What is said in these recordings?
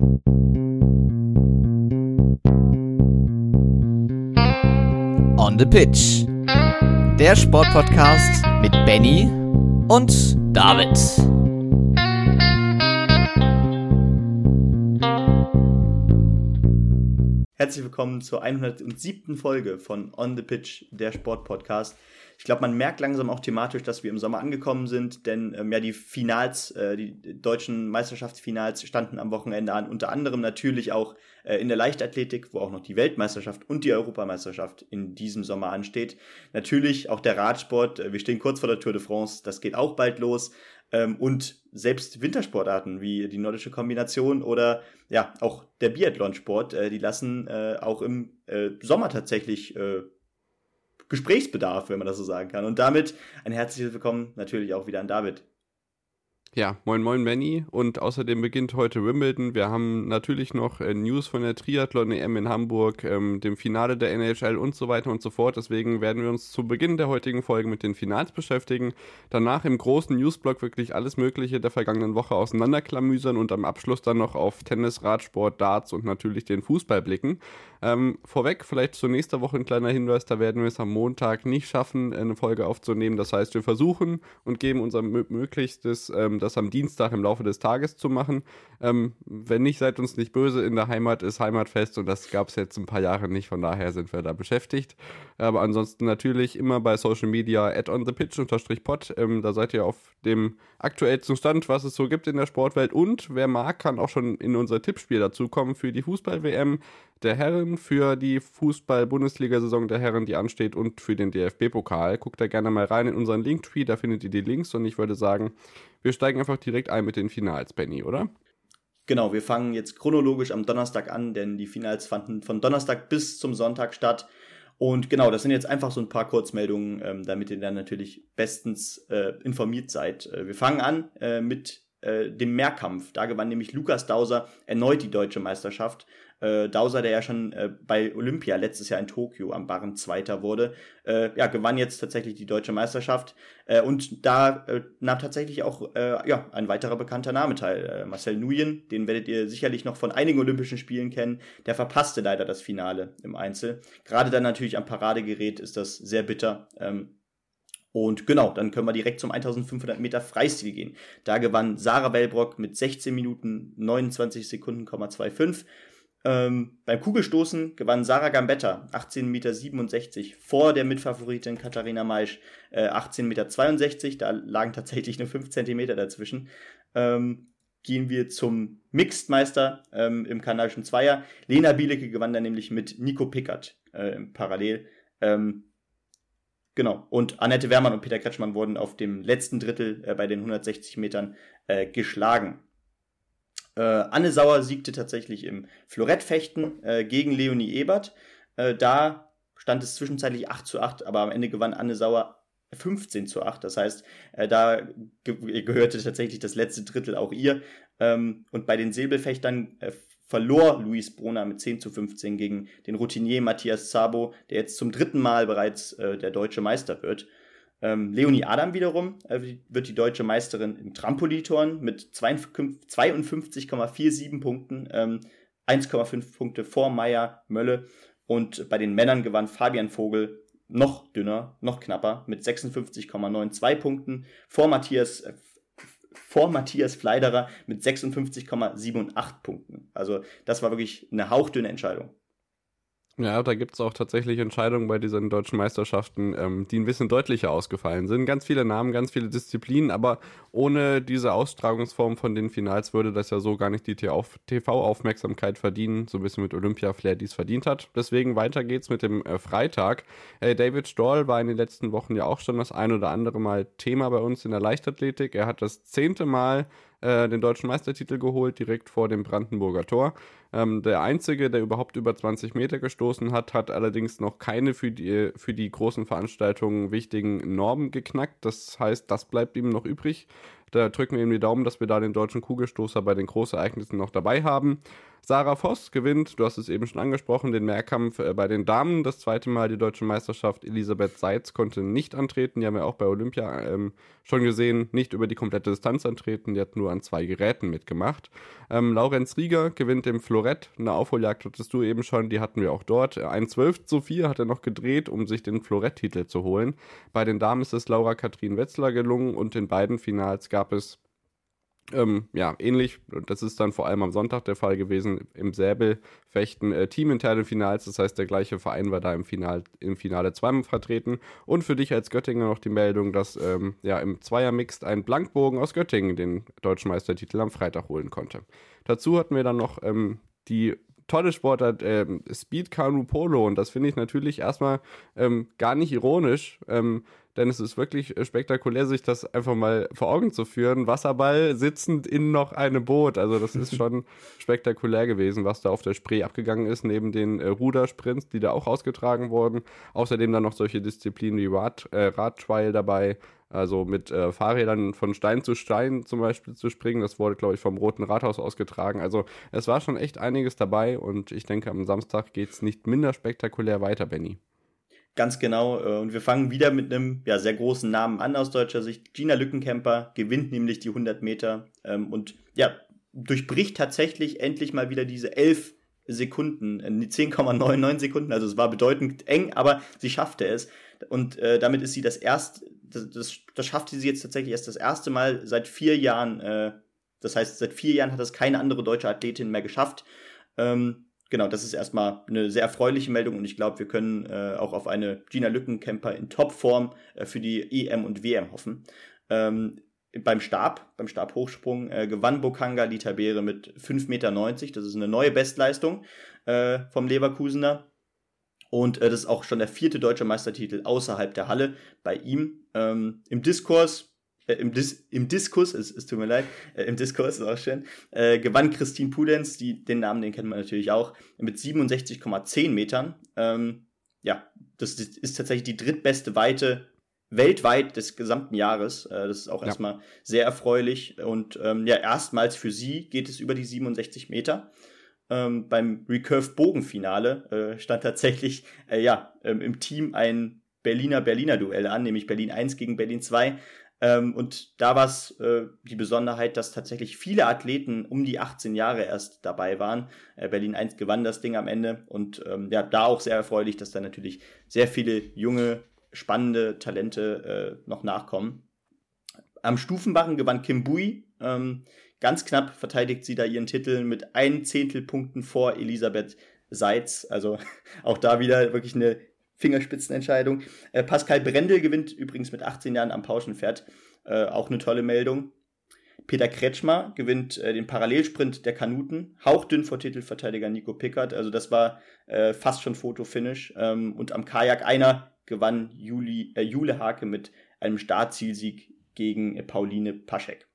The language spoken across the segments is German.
On the Pitch. Der Sportpodcast mit Benny und David. Herzlich willkommen zur 107. Folge von On the Pitch, der Sportpodcast. Ich glaube, man merkt langsam auch thematisch, dass wir im Sommer angekommen sind, denn ähm, ja, die Finals, äh, die deutschen Meisterschaftsfinals standen am Wochenende an, unter anderem natürlich auch äh, in der Leichtathletik, wo auch noch die Weltmeisterschaft und die Europameisterschaft in diesem Sommer ansteht. Natürlich auch der Radsport, äh, wir stehen kurz vor der Tour de France, das geht auch bald los. Ähm, und selbst Wintersportarten wie die nordische Kombination oder ja, auch der Biathlonsport, äh, die lassen äh, auch im äh, Sommer tatsächlich äh, Gesprächsbedarf, wenn man das so sagen kann. Und damit ein herzliches Willkommen natürlich auch wieder an David. Ja, moin moin Benny und außerdem beginnt heute Wimbledon. Wir haben natürlich noch äh, News von der Triathlon-EM in Hamburg, ähm, dem Finale der NHL und so weiter und so fort. Deswegen werden wir uns zu Beginn der heutigen Folge mit den Finals beschäftigen. Danach im großen Newsblock wirklich alles Mögliche der vergangenen Woche auseinanderklamüsern und am Abschluss dann noch auf Tennis, Radsport, Darts und natürlich den Fußball blicken. Ähm, vorweg, vielleicht zur nächsten Woche ein kleiner Hinweis, da werden wir es am Montag nicht schaffen, eine Folge aufzunehmen. Das heißt, wir versuchen und geben unser Möglichstes, ähm, das am Dienstag im Laufe des Tages zu machen. Ähm, wenn nicht, seid uns nicht böse. In der Heimat ist Heimatfest und das gab es jetzt ein paar Jahre nicht, von daher sind wir da beschäftigt. Aber ansonsten natürlich immer bei Social Media at on the pitch pod. Ähm, da seid ihr auf dem aktuellsten Stand, was es so gibt in der Sportwelt. Und wer mag, kann auch schon in unser Tippspiel dazukommen für die Fußball-WM der Herren, für die Fußball-Bundesliga-Saison der Herren, die ansteht und für den DFB-Pokal. Guckt da gerne mal rein in unseren Linktree, da findet ihr die Links und ich würde sagen, wir steigen einfach direkt ein mit den Finals, Benny, oder? Genau, wir fangen jetzt chronologisch am Donnerstag an, denn die Finals fanden von Donnerstag bis zum Sonntag statt. Und genau, das sind jetzt einfach so ein paar Kurzmeldungen, ähm, damit ihr dann natürlich bestens äh, informiert seid. Äh, wir fangen an äh, mit äh, dem Mehrkampf. Da gewann nämlich Lukas Dauser erneut die deutsche Meisterschaft äh, Dauser, der ja schon äh, bei Olympia letztes Jahr in Tokio am Barren Zweiter wurde, äh, ja, gewann jetzt tatsächlich die deutsche Meisterschaft. Äh, und da äh, nahm tatsächlich auch äh, ja, ein weiterer bekannter Name teil. Äh, Marcel Nuyen, den werdet ihr sicherlich noch von einigen Olympischen Spielen kennen. Der verpasste leider das Finale im Einzel. Gerade dann natürlich am Paradegerät ist das sehr bitter. Ähm, und genau, dann können wir direkt zum 1500 Meter Freistil gehen. Da gewann Sarah Wellbrock mit 16 Minuten 29 Sekunden, 25. Ähm, beim Kugelstoßen gewann Sarah Gambetta 18,67 Meter vor der Mitfavoritin Katharina Maisch äh, 18,62 Meter. Da lagen tatsächlich nur 5 Zentimeter dazwischen. Ähm, gehen wir zum Mixed-Meister ähm, im kanadischen Zweier. Lena Bielecke gewann dann nämlich mit Nico Pickert äh, parallel. Ähm, genau. Und Annette Wermann und Peter Kretschmann wurden auf dem letzten Drittel äh, bei den 160 Metern äh, geschlagen. Äh, Anne Sauer siegte tatsächlich im Florettfechten äh, gegen Leonie Ebert. Äh, da stand es zwischenzeitlich 8 zu 8, aber am Ende gewann Anne Sauer 15 zu 8. Das heißt, äh, da ge gehörte tatsächlich das letzte Drittel auch ihr. Ähm, und bei den Säbelfechtern äh, verlor Luis Brunner mit 10 zu 15 gegen den Routinier Matthias Zabo, der jetzt zum dritten Mal bereits äh, der deutsche Meister wird. Ähm, Leonie Adam wiederum äh, wird die deutsche Meisterin im Trampolitorn mit 52,47 Punkten, ähm, 1,5 Punkte vor Meier Mölle. Und bei den Männern gewann Fabian Vogel noch dünner, noch knapper mit 56,92 Punkten vor Matthias, äh, vor Matthias Fleiderer mit 56,78 Punkten. Also das war wirklich eine hauchdünne Entscheidung. Ja, da gibt es auch tatsächlich Entscheidungen bei diesen deutschen Meisterschaften, ähm, die ein bisschen deutlicher ausgefallen sind. Ganz viele Namen, ganz viele Disziplinen, aber ohne diese Austragungsform von den Finals würde das ja so gar nicht die TV-Aufmerksamkeit verdienen, so ein bisschen mit Olympia-Flair, die es verdient hat. Deswegen weiter geht's mit dem äh, Freitag. Äh, David Stoll war in den letzten Wochen ja auch schon das ein oder andere Mal Thema bei uns in der Leichtathletik. Er hat das zehnte Mal äh, den deutschen Meistertitel geholt, direkt vor dem Brandenburger Tor. Ähm, der einzige, der überhaupt über 20 Meter gestoßen hat, hat allerdings noch keine für die, für die großen Veranstaltungen wichtigen Normen geknackt. Das heißt, das bleibt ihm noch übrig. Da drücken wir ihm die Daumen, dass wir da den deutschen Kugelstoßer bei den Großereignissen noch dabei haben. Sarah Voss gewinnt, du hast es eben schon angesprochen, den Mehrkampf äh, bei den Damen. Das zweite Mal die deutsche Meisterschaft. Elisabeth Seitz konnte nicht antreten. Die haben wir auch bei Olympia ähm, schon gesehen, nicht über die komplette Distanz antreten. Die hat nur an zwei Geräten mitgemacht. Ähm, Laurenz Rieger gewinnt im Florett. Eine Aufholjagd hattest du eben schon, die hatten wir auch dort. Ein 12 zu 4 hat er noch gedreht, um sich den Florett-Titel zu holen. Bei den Damen ist es Laura Kathrin Wetzler gelungen und in beiden Finals gab es ähm, ja, ähnlich, das ist dann vor allem am Sonntag der Fall gewesen, im Säbelfechten äh, teaminterne Finals, das heißt, der gleiche Verein war da im, Final, im Finale zweimal vertreten. Und für dich als Göttinger noch die Meldung, dass ähm, ja, im Zweier-Mixed ein Blankbogen aus Göttingen den deutschen Meistertitel am Freitag holen konnte. Dazu hatten wir dann noch ähm, die tolle Sportart äh, Speed Canoe Polo und das finde ich natürlich erstmal ähm, gar nicht ironisch, ähm, denn es ist wirklich äh, spektakulär, sich das einfach mal vor Augen zu führen. Wasserball sitzend in noch einem Boot. Also das ist schon spektakulär gewesen, was da auf der Spree abgegangen ist, neben den äh, Rudersprints, die da auch ausgetragen wurden. Außerdem dann noch solche Disziplinen wie Rad, äh, Radtrial dabei. Also mit äh, Fahrrädern von Stein zu Stein zum Beispiel zu springen. Das wurde, glaube ich, vom Roten Rathaus ausgetragen. Also es war schon echt einiges dabei und ich denke, am Samstag geht es nicht minder spektakulär weiter, Benny. Ganz genau. Äh, und wir fangen wieder mit einem ja, sehr großen Namen an aus deutscher Sicht. Gina Lückenkämper gewinnt nämlich die 100 Meter ähm, und ja, durchbricht tatsächlich endlich mal wieder diese 11 Sekunden, äh, die 10,99 Sekunden. Also es war bedeutend eng, aber sie schaffte es. Und äh, damit ist sie das erste, das, das, das schaffte sie jetzt tatsächlich erst das erste Mal seit vier Jahren. Äh, das heißt, seit vier Jahren hat das keine andere deutsche Athletin mehr geschafft. Ähm, genau, das ist erstmal eine sehr erfreuliche Meldung und ich glaube, wir können äh, auch auf eine Gina Lückenkämper in Topform äh, für die EM und WM hoffen. Ähm, beim Stab, beim Stabhochsprung, äh, gewann Bokanga die Tabere mit 5,90 Meter. Das ist eine neue Bestleistung äh, vom Leverkusener. Und äh, das ist auch schon der vierte deutsche Meistertitel außerhalb der Halle bei ihm. Ähm, Im Diskurs äh, im, Dis im Diskus, es, es tut mir leid, äh, im Diskurs ist auch schön, äh, gewann Christine Pudenz, die, den Namen, den kennt man natürlich auch, mit 67,10 Metern. Ähm, ja, das, ist tatsächlich die drittbeste Weite weltweit des gesamten Jahres. Äh, das ist auch ja. erstmal sehr erfreulich. Und ähm, ja, erstmals für sie geht es über die 67 Meter. Ähm, beim Recurve Bogenfinale äh, stand tatsächlich äh, ja ähm, im Team ein Berliner Berliner Duell an, nämlich Berlin 1 gegen Berlin 2. Ähm, und da war es äh, die Besonderheit, dass tatsächlich viele Athleten um die 18 Jahre erst dabei waren. Äh, Berlin 1 gewann das Ding am Ende und ähm, ja, da auch sehr erfreulich, dass da natürlich sehr viele junge, spannende Talente äh, noch nachkommen. Am Stufenbarren gewann Kim Bui. Ähm, ganz knapp verteidigt sie da ihren Titel mit ein Zehntelpunkten vor Elisabeth Seitz. Also auch da wieder wirklich eine Fingerspitzenentscheidung. Äh, Pascal Brendel gewinnt übrigens mit 18 Jahren am Pauschenpferd. Äh, auch eine tolle Meldung. Peter Kretschmer gewinnt äh, den Parallelsprint der Kanuten, hauchdünn vor Titelverteidiger Nico Pickert. Also das war äh, fast schon Fotofinish. Ähm, und am Kajak einer gewann Juli, äh, Jule Hake mit einem Startzielsieg gegen äh, Pauline Paschek.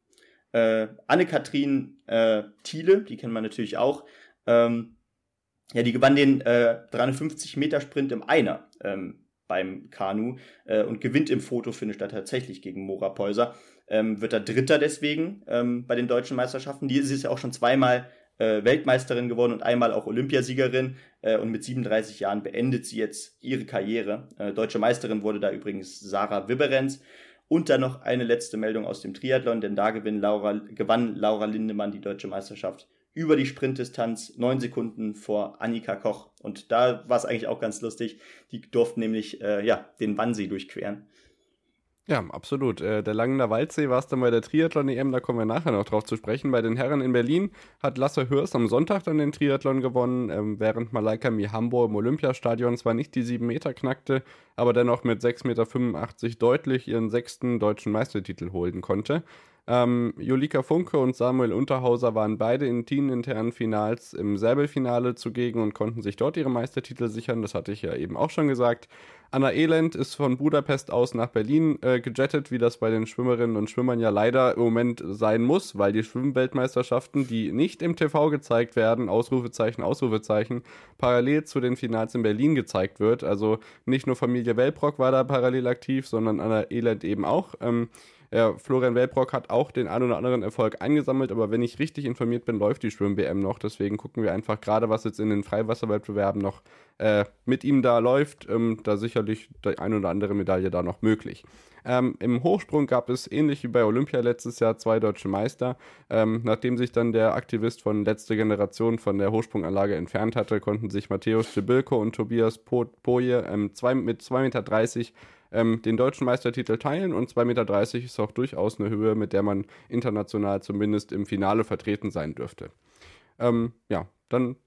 Äh, Anne-Kathrin äh, Thiele, die kennt man natürlich auch, ähm, ja, die gewann den äh, 350 Meter Sprint im Einer ähm, beim Kanu äh, und gewinnt im Fotofinish da tatsächlich gegen Mora Peuser. Ähm, wird da Dritter deswegen ähm, bei den deutschen Meisterschaften. Die ist ja auch schon zweimal äh, Weltmeisterin geworden und einmal auch Olympiasiegerin äh, und mit 37 Jahren beendet sie jetzt ihre Karriere. Äh, deutsche Meisterin wurde da übrigens Sarah Wibberenz. Und dann noch eine letzte Meldung aus dem Triathlon, denn da gewinnt Laura, gewann Laura Lindemann die deutsche Meisterschaft über die Sprintdistanz neun Sekunden vor Annika Koch. Und da war es eigentlich auch ganz lustig. Die durften nämlich äh, ja, den Wannsee durchqueren. Ja, absolut. Äh, der Langener Waldsee war es dann bei der Triathlon-EM, da kommen wir nachher noch drauf zu sprechen. Bei den Herren in Berlin hat Lasse Hürst am Sonntag dann den Triathlon gewonnen, ähm, während Malaika Mihambo im Olympiastadion zwar nicht die sieben Meter knackte, aber dennoch mit 6,85 Meter deutlich ihren sechsten deutschen Meistertitel holen konnte. Ähm, Julika Funke und Samuel Unterhauser waren beide in teaminternen Finals im Säbelfinale zugegen und konnten sich dort ihre Meistertitel sichern. Das hatte ich ja eben auch schon gesagt. Anna Elend ist von Budapest aus nach Berlin äh, gejettet, wie das bei den Schwimmerinnen und Schwimmern ja leider im Moment sein muss, weil die Schwimmweltmeisterschaften, die nicht im TV gezeigt werden, Ausrufezeichen, Ausrufezeichen, parallel zu den Finals in Berlin gezeigt wird. Also nicht nur Familie Welbrock war da parallel aktiv, sondern Anna Elend eben auch. Ähm, Ja, Florian Welbrock hat auch den ein oder anderen Erfolg eingesammelt, aber wenn ich richtig informiert bin, läuft die Schwimm-WM noch. Deswegen gucken wir einfach gerade, was jetzt in den Freiwasserwettbewerben noch äh, mit ihm da läuft. Ähm, da sicherlich die ein oder andere Medaille da noch möglich. Ähm, Im Hochsprung gab es ähnlich wie bei Olympia letztes Jahr zwei deutsche Meister. Ähm, nachdem sich dann der Aktivist von letzter Generation von der Hochsprunganlage entfernt hatte, konnten sich Matthäus Stibilko und Tobias Poje ähm, zwei, mit 2,30 Meter ähm, den deutschen Meistertitel teilen und 2,30 Meter ist auch durchaus eine Höhe, mit der man international zumindest im Finale vertreten sein dürfte. Ähm, ja, dann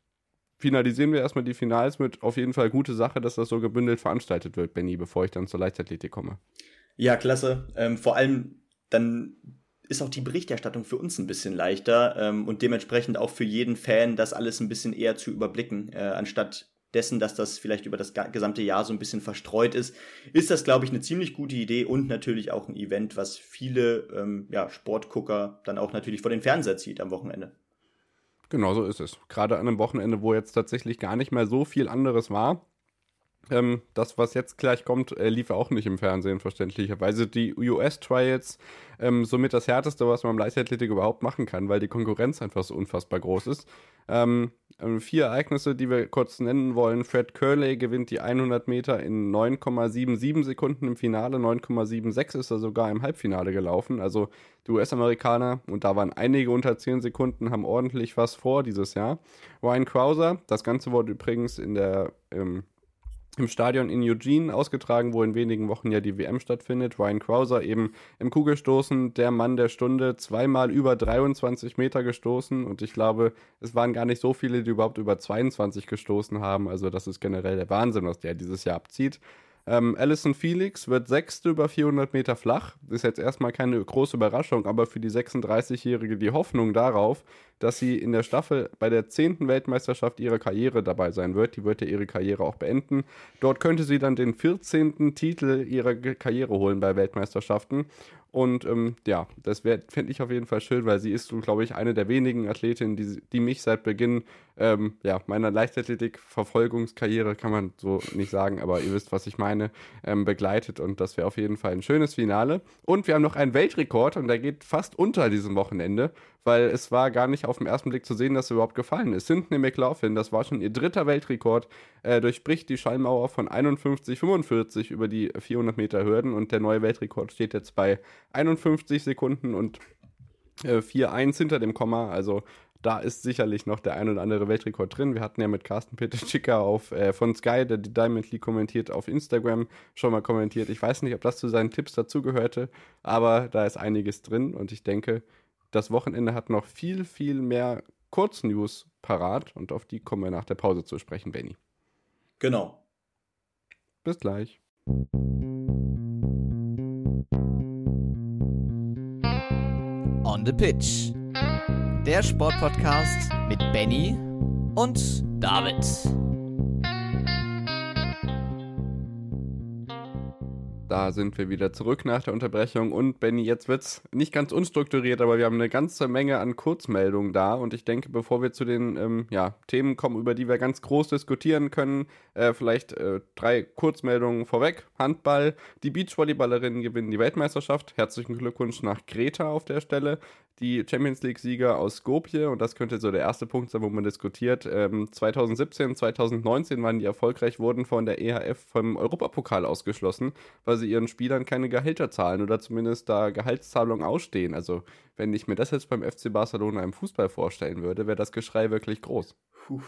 finalisieren wir erstmal die Finals mit auf jeden Fall gute Sache, dass das so gebündelt veranstaltet wird, Benny, bevor ich dann zur Leichtathletik komme. Ja, klasse. Ähm, vor allem dann ist auch die Berichterstattung für uns ein bisschen leichter ähm, und dementsprechend auch für jeden Fan das alles ein bisschen eher zu überblicken, äh, anstatt dessen, dass das vielleicht über das gesamte Jahr so ein bisschen verstreut ist, ist das, glaube ich, eine ziemlich gute Idee und natürlich auch ein Event, was viele ähm, ja, Sportgucker dann auch natürlich vor den Fernseher zieht am Wochenende. Genau so ist es. Gerade an einem Wochenende, wo jetzt tatsächlich gar nicht mehr so viel anderes war. Ähm, das, was jetzt gleich kommt, äh, lief auch nicht im Fernsehen, verständlicherweise. Die US-Trials ähm, somit das Härteste, was man im Leichtathletik überhaupt machen kann, weil die Konkurrenz einfach so unfassbar groß ist. Ähm, ähm vier Ereignisse, die wir kurz nennen wollen. Fred Curley gewinnt die 100 Meter in 9,77 Sekunden im Finale. 9,76 ist er sogar im Halbfinale gelaufen. Also die US-Amerikaner, und da waren einige unter 10 Sekunden, haben ordentlich was vor dieses Jahr. Ryan Krauser, das Ganze wurde übrigens in der ähm, im Stadion in Eugene ausgetragen, wo in wenigen Wochen ja die WM stattfindet. Ryan Krauser eben im Kugelstoßen, der Mann der Stunde, zweimal über 23 Meter gestoßen und ich glaube, es waren gar nicht so viele, die überhaupt über 22 gestoßen haben. Also das ist generell der Wahnsinn, was der dieses Jahr abzieht. Ähm, Alison Felix wird Sechste über 400 Meter flach. Ist jetzt erstmal keine große Überraschung, aber für die 36-Jährige die Hoffnung darauf, dass sie in der Staffel bei der 10. Weltmeisterschaft ihrer Karriere dabei sein wird. Die wird ja ihre Karriere auch beenden. Dort könnte sie dann den 14. Titel ihrer Karriere holen bei Weltmeisterschaften. Und ähm, ja, das fände ich auf jeden Fall schön, weil sie ist, glaube ich, eine der wenigen Athletinnen, die, die mich seit Beginn ähm, ja, meiner Leichtathletik-Verfolgungskarriere, kann man so nicht sagen, aber ihr wisst, was ich meine, ähm, begleitet. Und das wäre auf jeden Fall ein schönes Finale. Und wir haben noch einen Weltrekord und der geht fast unter diesem Wochenende weil es war gar nicht auf den ersten Blick zu sehen, dass er überhaupt gefallen ist. Cynthia McLaughlin, das war schon ihr dritter Weltrekord, äh, durchbricht die Schallmauer von 51,45 über die 400 Meter Hürden und der neue Weltrekord steht jetzt bei 51 Sekunden und äh, 4,1 hinter dem Komma, also da ist sicherlich noch der ein oder andere Weltrekord drin. Wir hatten ja mit Carsten Peter auf äh, von Sky, der die Diamond League kommentiert, auf Instagram schon mal kommentiert. Ich weiß nicht, ob das zu seinen Tipps dazugehörte, aber da ist einiges drin und ich denke, das Wochenende hat noch viel, viel mehr Kurznews parat und auf die kommen wir nach der Pause zu sprechen, Benny. Genau. Bis gleich. On the Pitch. Der Sportpodcast mit Benny und David. Da sind wir wieder zurück nach der Unterbrechung und Benny, jetzt wird's nicht ganz unstrukturiert, aber wir haben eine ganze Menge an Kurzmeldungen da und ich denke, bevor wir zu den ähm, ja, Themen kommen, über die wir ganz groß diskutieren können, äh, vielleicht äh, drei Kurzmeldungen vorweg. Handball, die Beachvolleyballerinnen gewinnen die Weltmeisterschaft. Herzlichen Glückwunsch nach Greta auf der Stelle die Champions League-Sieger aus Skopje, und das könnte so der erste Punkt sein, wo man diskutiert. Ähm, 2017, 2019 waren die erfolgreich, wurden von der EHF vom Europapokal ausgeschlossen, weil sie ihren Spielern keine Gehälter zahlen oder zumindest da Gehaltszahlungen ausstehen. Also, wenn ich mir das jetzt beim FC Barcelona im Fußball vorstellen würde, wäre das Geschrei wirklich groß. Puh.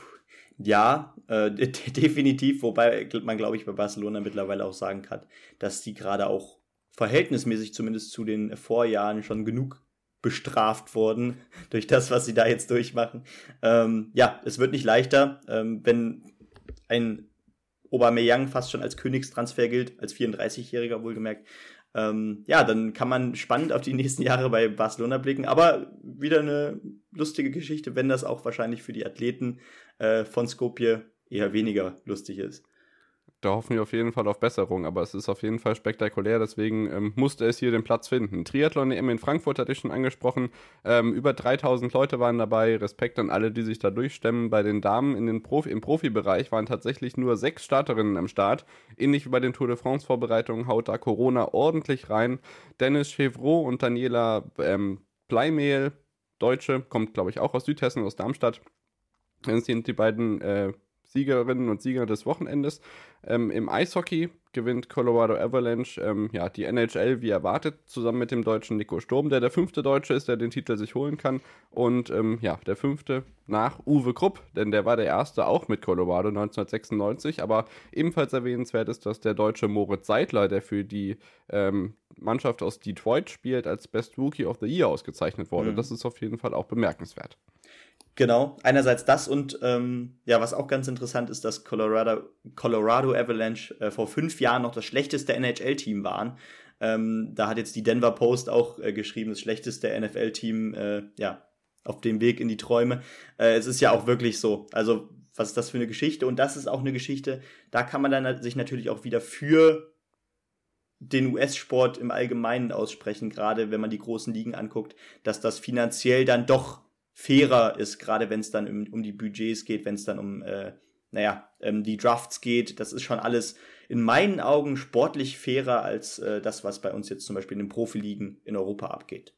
Ja, äh, definitiv, wobei man, glaube ich, bei Barcelona mittlerweile auch sagen kann, dass die gerade auch verhältnismäßig zumindest zu den Vorjahren schon genug bestraft worden durch das, was sie da jetzt durchmachen. Ähm, ja, es wird nicht leichter, ähm, wenn ein Aubameyang fast schon als Königstransfer gilt, als 34-Jähriger wohlgemerkt. Ähm, ja, dann kann man spannend auf die nächsten Jahre bei Barcelona blicken. Aber wieder eine lustige Geschichte, wenn das auch wahrscheinlich für die Athleten äh, von Skopje eher weniger lustig ist. Da hoffen wir auf jeden Fall auf Besserung, aber es ist auf jeden Fall spektakulär, deswegen ähm, musste es hier den Platz finden. Triathlon-EM in Frankfurt hatte ich schon angesprochen, ähm, über 3000 Leute waren dabei, Respekt an alle, die sich da durchstemmen. Bei den Damen in den Profi im Profibereich waren tatsächlich nur sechs Starterinnen am Start, ähnlich wie bei den Tour de France-Vorbereitungen haut da Corona ordentlich rein. Dennis Chevreau und Daniela ähm, Bleimehl, Deutsche, kommt glaube ich auch aus Südhessen, aus Darmstadt, sind die beiden äh, Siegerinnen und Sieger des Wochenendes. Ähm, Im Eishockey gewinnt Colorado Avalanche ähm, ja, die NHL wie erwartet, zusammen mit dem deutschen Nico Sturm, der der fünfte Deutsche ist, der den Titel sich holen kann. Und ähm, ja, der fünfte nach Uwe Krupp, denn der war der erste auch mit Colorado 1996. Aber ebenfalls erwähnenswert ist, dass der deutsche Moritz Seidler, der für die ähm, Mannschaft aus Detroit spielt, als Best Rookie of the Year ausgezeichnet wurde. Mhm. Das ist auf jeden Fall auch bemerkenswert. Genau, einerseits das und ähm, ja, was auch ganz interessant ist, dass Colorado, Colorado Avalanche äh, vor fünf Jahren noch das schlechteste NHL-Team waren. Ähm, da hat jetzt die Denver Post auch äh, geschrieben, das schlechteste NFL-Team, äh, ja, auf dem Weg in die Träume. Äh, es ist ja auch wirklich so. Also, was ist das für eine Geschichte? Und das ist auch eine Geschichte, da kann man dann sich natürlich auch wieder für den US-Sport im Allgemeinen aussprechen, gerade wenn man die großen Ligen anguckt, dass das finanziell dann doch fairer ist, gerade wenn es dann um, um, die Budgets geht, wenn es dann um, äh, naja, ähm, die Drafts geht. Das ist schon alles in meinen Augen sportlich fairer als äh, das, was bei uns jetzt zum Beispiel in den Profiligen in Europa abgeht.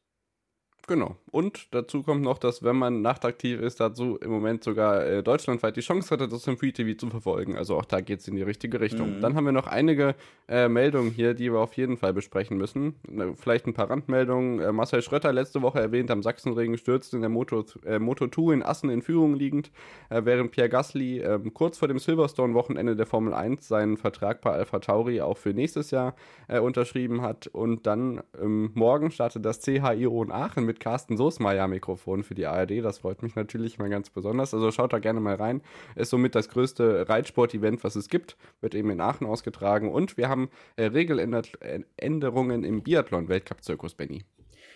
Genau. Und dazu kommt noch, dass wenn man nachtaktiv ist, dazu im Moment sogar äh, deutschlandweit die Chance hatte, das im Free TV zu verfolgen. Also auch da geht es in die richtige Richtung. Mhm. Dann haben wir noch einige äh, Meldungen hier, die wir auf jeden Fall besprechen müssen. Vielleicht ein paar Randmeldungen. Äh, Marcel Schrötter letzte Woche erwähnt, am Sachsenregen stürzt in der Moto, äh, Moto 2 in Assen in Führung liegend, äh, während Pierre Gasly ähm, kurz vor dem Silverstone-Wochenende der Formel 1 seinen Vertrag bei Alpha Tauri auch für nächstes Jahr äh, unterschrieben hat. Und dann ähm, morgen startet das CHIO in Aachen mit Carsten Soßmeier Mikrofon für die ARD. Das freut mich natürlich mal ganz besonders. Also schaut da gerne mal rein. Ist somit das größte Reitsport-Event, was es gibt. Wird eben in Aachen ausgetragen. Und wir haben äh, Regeländerungen im Biathlon-Weltcup-Zirkus, Benny.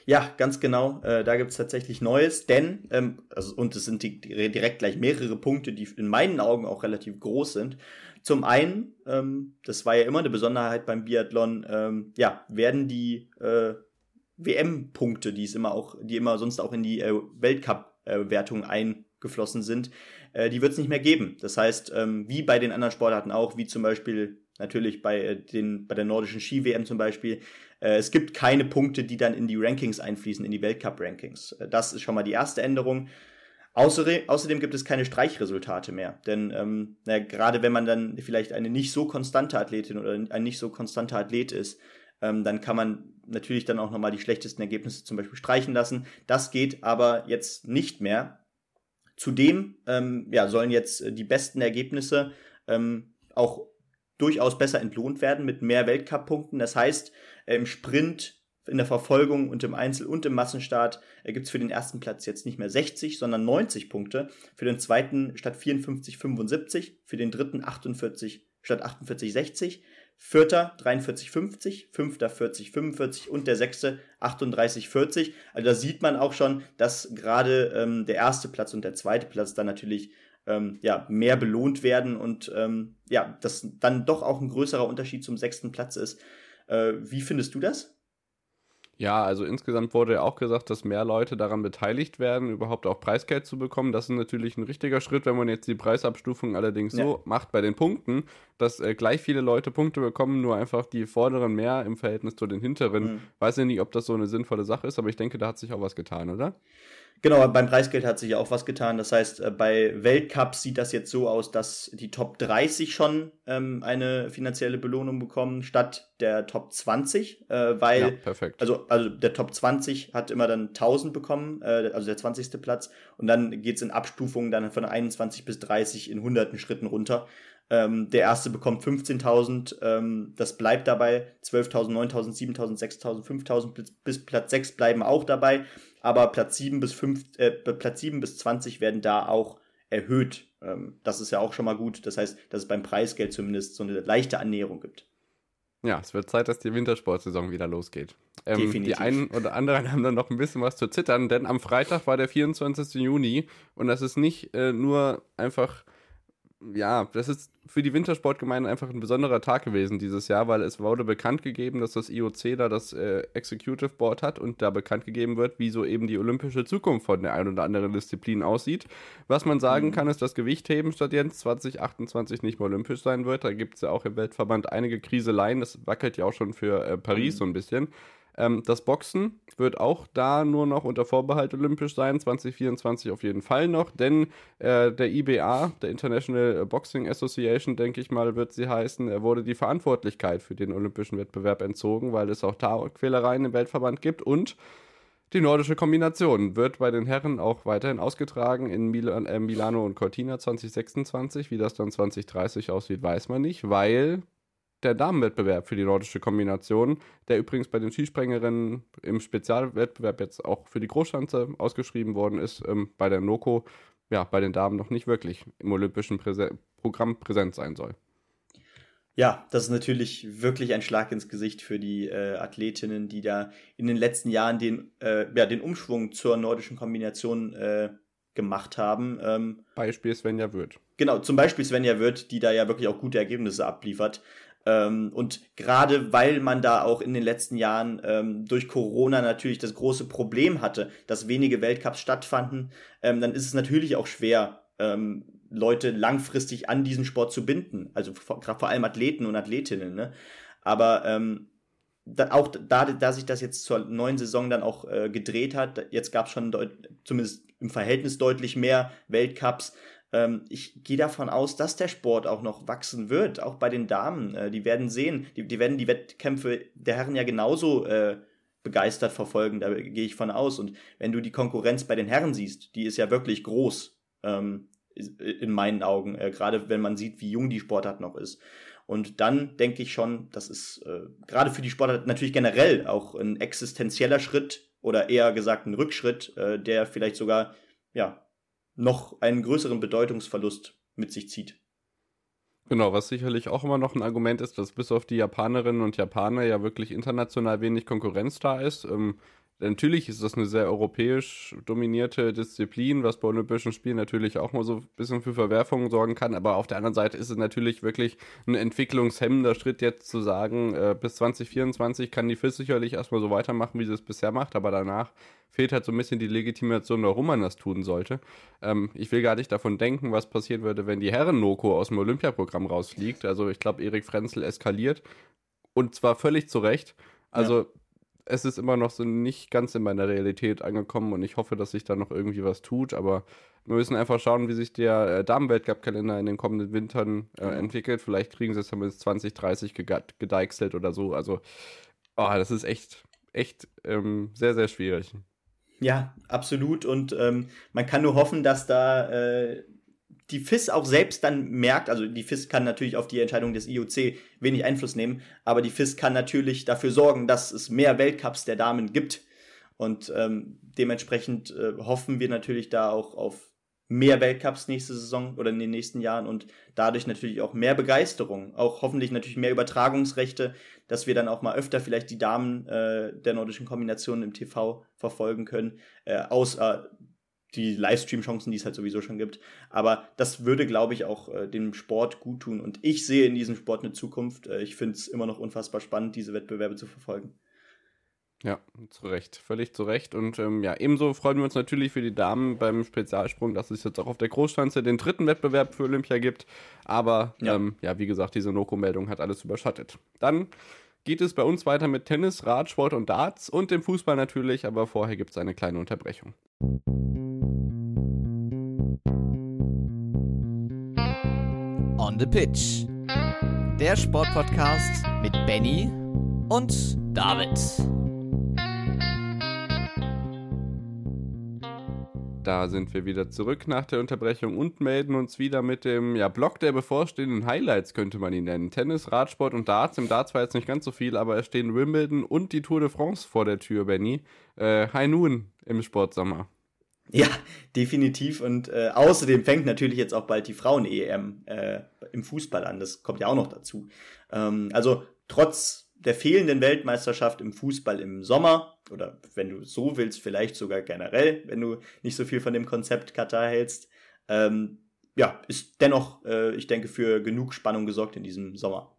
Ja, ganz genau. Äh, da gibt es tatsächlich Neues, denn, ähm, also, und es sind die, direkt gleich mehrere Punkte, die in meinen Augen auch relativ groß sind. Zum einen, ähm, das war ja immer eine Besonderheit beim Biathlon, ähm, ja, werden die äh, WM-Punkte, die es immer auch, die immer sonst auch in die äh, Weltcup-Wertung eingeflossen sind, äh, die wird es nicht mehr geben. Das heißt, ähm, wie bei den anderen Sportarten auch, wie zum Beispiel natürlich bei äh, den bei der nordischen Ski-WM zum Beispiel, äh, es gibt keine Punkte, die dann in die Rankings einfließen, in die Weltcup-Rankings. Äh, das ist schon mal die erste Änderung. Außerdem, gibt es keine Streichresultate mehr. Denn ähm, na, gerade wenn man dann vielleicht eine nicht so konstante Athletin oder ein nicht so konstanter Athlet ist, ähm, dann kann man natürlich dann auch nochmal die schlechtesten Ergebnisse zum Beispiel streichen lassen. Das geht aber jetzt nicht mehr. Zudem ähm, ja, sollen jetzt äh, die besten Ergebnisse ähm, auch durchaus besser entlohnt werden mit mehr Weltcup-Punkten. Das heißt, äh, im Sprint, in der Verfolgung und im Einzel- und im Massenstart äh, gibt es für den ersten Platz jetzt nicht mehr 60, sondern 90 Punkte. Für den zweiten statt 54, 75. Für den dritten 48 statt 48, 60. Vierter 43,50, Fünfter 40,45 und der Sechste 38,40. Also da sieht man auch schon, dass gerade ähm, der erste Platz und der zweite Platz dann natürlich ähm, ja, mehr belohnt werden und ähm, ja, das dann doch auch ein größerer Unterschied zum sechsten Platz ist. Äh, wie findest du das? Ja, also insgesamt wurde ja auch gesagt, dass mehr Leute daran beteiligt werden, überhaupt auch Preisgeld zu bekommen. Das ist natürlich ein richtiger Schritt, wenn man jetzt die Preisabstufung allerdings ja. so macht bei den Punkten, dass äh, gleich viele Leute Punkte bekommen, nur einfach die vorderen mehr im Verhältnis zu den hinteren. Mhm. Weiß ja nicht, ob das so eine sinnvolle Sache ist, aber ich denke, da hat sich auch was getan, oder? Genau, beim Preisgeld hat sich ja auch was getan. Das heißt, äh, bei Weltcups sieht das jetzt so aus, dass die Top 30 schon ähm, eine finanzielle Belohnung bekommen, statt der Top 20, äh, weil, ja, perfekt. Also, also der Top 20 hat immer dann 1000 bekommen, äh, also der 20. Platz, und dann geht's in Abstufungen dann von 21 bis 30 in hunderten Schritten runter. Ähm, der erste bekommt 15.000, ähm, das bleibt dabei. 12.000, 9.000, 7.000, 6.000, 5.000 bis, bis Platz 6 bleiben auch dabei aber Platz 7 bis 5, äh, Platz 7 bis 20 werden da auch erhöht. Ähm, das ist ja auch schon mal gut. Das heißt, dass es beim Preisgeld zumindest so eine leichte Annäherung gibt. Ja, es wird Zeit, dass die Wintersportsaison wieder losgeht. Ähm, Definitiv. Die einen oder anderen haben dann noch ein bisschen was zu zittern, denn am Freitag war der 24. Juni und das ist nicht äh, nur einfach ja, das ist für die Wintersportgemeinde einfach ein besonderer Tag gewesen dieses Jahr, weil es wurde bekannt gegeben, dass das IOC da das äh, Executive Board hat und da bekannt gegeben wird, wie so eben die olympische Zukunft von der einen oder anderen Disziplin aussieht. Was man sagen mhm. kann, ist, dass Gewichtheben statt jetzt 2028 nicht mehr olympisch sein wird. Da gibt es ja auch im Weltverband einige Kriseleien. Das wackelt ja auch schon für äh, Paris mhm. so ein bisschen. Ähm, das Boxen wird auch da nur noch unter Vorbehalt olympisch sein, 2024 auf jeden Fall noch, denn äh, der IBA, der International Boxing Association, denke ich mal, wird sie heißen, er wurde die Verantwortlichkeit für den olympischen Wettbewerb entzogen, weil es auch da Quälereien im Weltverband gibt und die nordische Kombination wird bei den Herren auch weiterhin ausgetragen in Mil äh, Milano und Cortina 2026. Wie das dann 2030 aussieht, weiß man nicht, weil der Damenwettbewerb für die nordische Kombination, der übrigens bei den Skisprengerinnen im Spezialwettbewerb jetzt auch für die Großschanze ausgeschrieben worden ist, ähm, bei der NOKO, ja, bei den Damen noch nicht wirklich im olympischen Präse Programm präsent sein soll. Ja, das ist natürlich wirklich ein Schlag ins Gesicht für die äh, Athletinnen, die da in den letzten Jahren den, äh, ja, den Umschwung zur nordischen Kombination äh, gemacht haben. Ähm, Beispiel Svenja Wirth. Genau, zum Beispiel Svenja Wirth, die da ja wirklich auch gute Ergebnisse abliefert. Ähm, und gerade weil man da auch in den letzten Jahren ähm, durch Corona natürlich das große Problem hatte, dass wenige Weltcups stattfanden, ähm, dann ist es natürlich auch schwer, ähm, Leute langfristig an diesen Sport zu binden. Also vor, vor allem Athleten und Athletinnen. Ne? Aber ähm, da, auch da, da sich das jetzt zur neuen Saison dann auch äh, gedreht hat, jetzt gab es schon zumindest im Verhältnis deutlich mehr Weltcups, ich gehe davon aus, dass der Sport auch noch wachsen wird, auch bei den Damen. Äh, die werden sehen, die, die werden die Wettkämpfe der Herren ja genauso äh, begeistert verfolgen, da gehe ich von aus. Und wenn du die Konkurrenz bei den Herren siehst, die ist ja wirklich groß ähm, in meinen Augen, äh, gerade wenn man sieht, wie jung die Sportart noch ist. Und dann denke ich schon, das ist äh, gerade für die Sportart natürlich generell auch ein existenzieller Schritt oder eher gesagt ein Rückschritt, äh, der vielleicht sogar ja noch einen größeren Bedeutungsverlust mit sich zieht. Genau, was sicherlich auch immer noch ein Argument ist, dass bis auf die Japanerinnen und Japaner ja wirklich international wenig Konkurrenz da ist. Ähm, Natürlich ist das eine sehr europäisch dominierte Disziplin, was bei Olympischen Spielen natürlich auch mal so ein bisschen für Verwerfungen sorgen kann. Aber auf der anderen Seite ist es natürlich wirklich ein entwicklungshemmender Schritt, jetzt zu sagen, äh, bis 2024 kann die FIS sicherlich erstmal so weitermachen, wie sie es bisher macht. Aber danach fehlt halt so ein bisschen die Legitimation, warum man das tun sollte. Ähm, ich will gar nicht davon denken, was passieren würde, wenn die Herren-Noko aus dem Olympiaprogramm rausfliegt. Also ich glaube, Erik Frenzel eskaliert. Und zwar völlig zu Recht. Also. Ja es ist immer noch so nicht ganz in meiner Realität angekommen und ich hoffe, dass sich da noch irgendwie was tut, aber wir müssen einfach schauen, wie sich der äh, Damenweltcup-Kalender in den kommenden Wintern äh, genau. entwickelt. Vielleicht kriegen sie es bis 2030 gedeichselt oder so. Also, oh, das ist echt, echt ähm, sehr, sehr schwierig. Ja, absolut. Und ähm, man kann nur hoffen, dass da äh, die FIS auch selbst dann merkt, also die FIS kann natürlich auf die Entscheidung des IOC wenig Einfluss nehmen, aber die FIS kann natürlich dafür sorgen, dass es mehr Weltcups der Damen gibt. Und ähm, dementsprechend äh, hoffen wir natürlich da auch auf mehr Weltcups nächste Saison oder in den nächsten Jahren und dadurch natürlich auch mehr Begeisterung, auch hoffentlich natürlich mehr Übertragungsrechte, dass wir dann auch mal öfter vielleicht die Damen äh, der nordischen Kombination im TV verfolgen können, äh, außer die Livestream-Chancen, die es halt sowieso schon gibt. Aber das würde, glaube ich, auch äh, dem Sport gut tun. Und ich sehe in diesem Sport eine Zukunft. Äh, ich finde es immer noch unfassbar spannend, diese Wettbewerbe zu verfolgen. Ja, zu Recht, völlig zu Recht. Und ähm, ja, ebenso freuen wir uns natürlich für die Damen beim Spezialsprung, dass es jetzt auch auf der Großschanze den dritten Wettbewerb für Olympia gibt. Aber ja, ähm, ja wie gesagt, diese Noko-Meldung hat alles überschattet. Dann geht es bei uns weiter mit Tennis, Radsport und Darts und dem Fußball natürlich, aber vorher gibt es eine kleine Unterbrechung. On the Pitch. Der Sportpodcast mit Benny und David. Da sind wir wieder zurück nach der Unterbrechung und melden uns wieder mit dem ja, Block der bevorstehenden Highlights, könnte man ihn nennen. Tennis, Radsport und Darts. Im Darts war jetzt nicht ganz so viel, aber es stehen Wimbledon und die Tour de France vor der Tür, Benny. Äh, hi nun im Sportsommer. Ja, definitiv. Und äh, außerdem fängt natürlich jetzt auch bald die Frauen-EM äh, im Fußball an. Das kommt ja auch noch dazu. Ähm, also trotz der fehlenden Weltmeisterschaft im Fußball im Sommer oder wenn du so willst, vielleicht sogar generell, wenn du nicht so viel von dem Konzept Katar hältst, ähm, ja, ist dennoch, äh, ich denke, für genug Spannung gesorgt in diesem Sommer.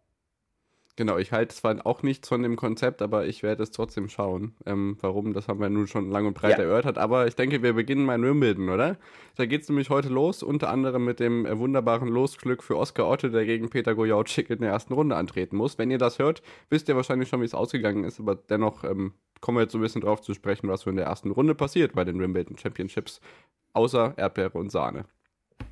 Genau, ich halte zwar auch nichts von dem Konzept, aber ich werde es trotzdem schauen. Ähm, warum, das haben wir nun schon lang und breit ja. erörtert. Aber ich denke, wir beginnen mal in Wimbledon, oder? Da geht es nämlich heute los, unter anderem mit dem äh, wunderbaren Losglück für Oskar Otte, der gegen Peter Gojauczyk in der ersten Runde antreten muss. Wenn ihr das hört, wisst ihr wahrscheinlich schon, wie es ausgegangen ist, aber dennoch ähm, kommen wir jetzt so ein bisschen drauf zu sprechen, was so in der ersten Runde passiert bei den Wimbledon Championships, außer Erdbeere und Sahne.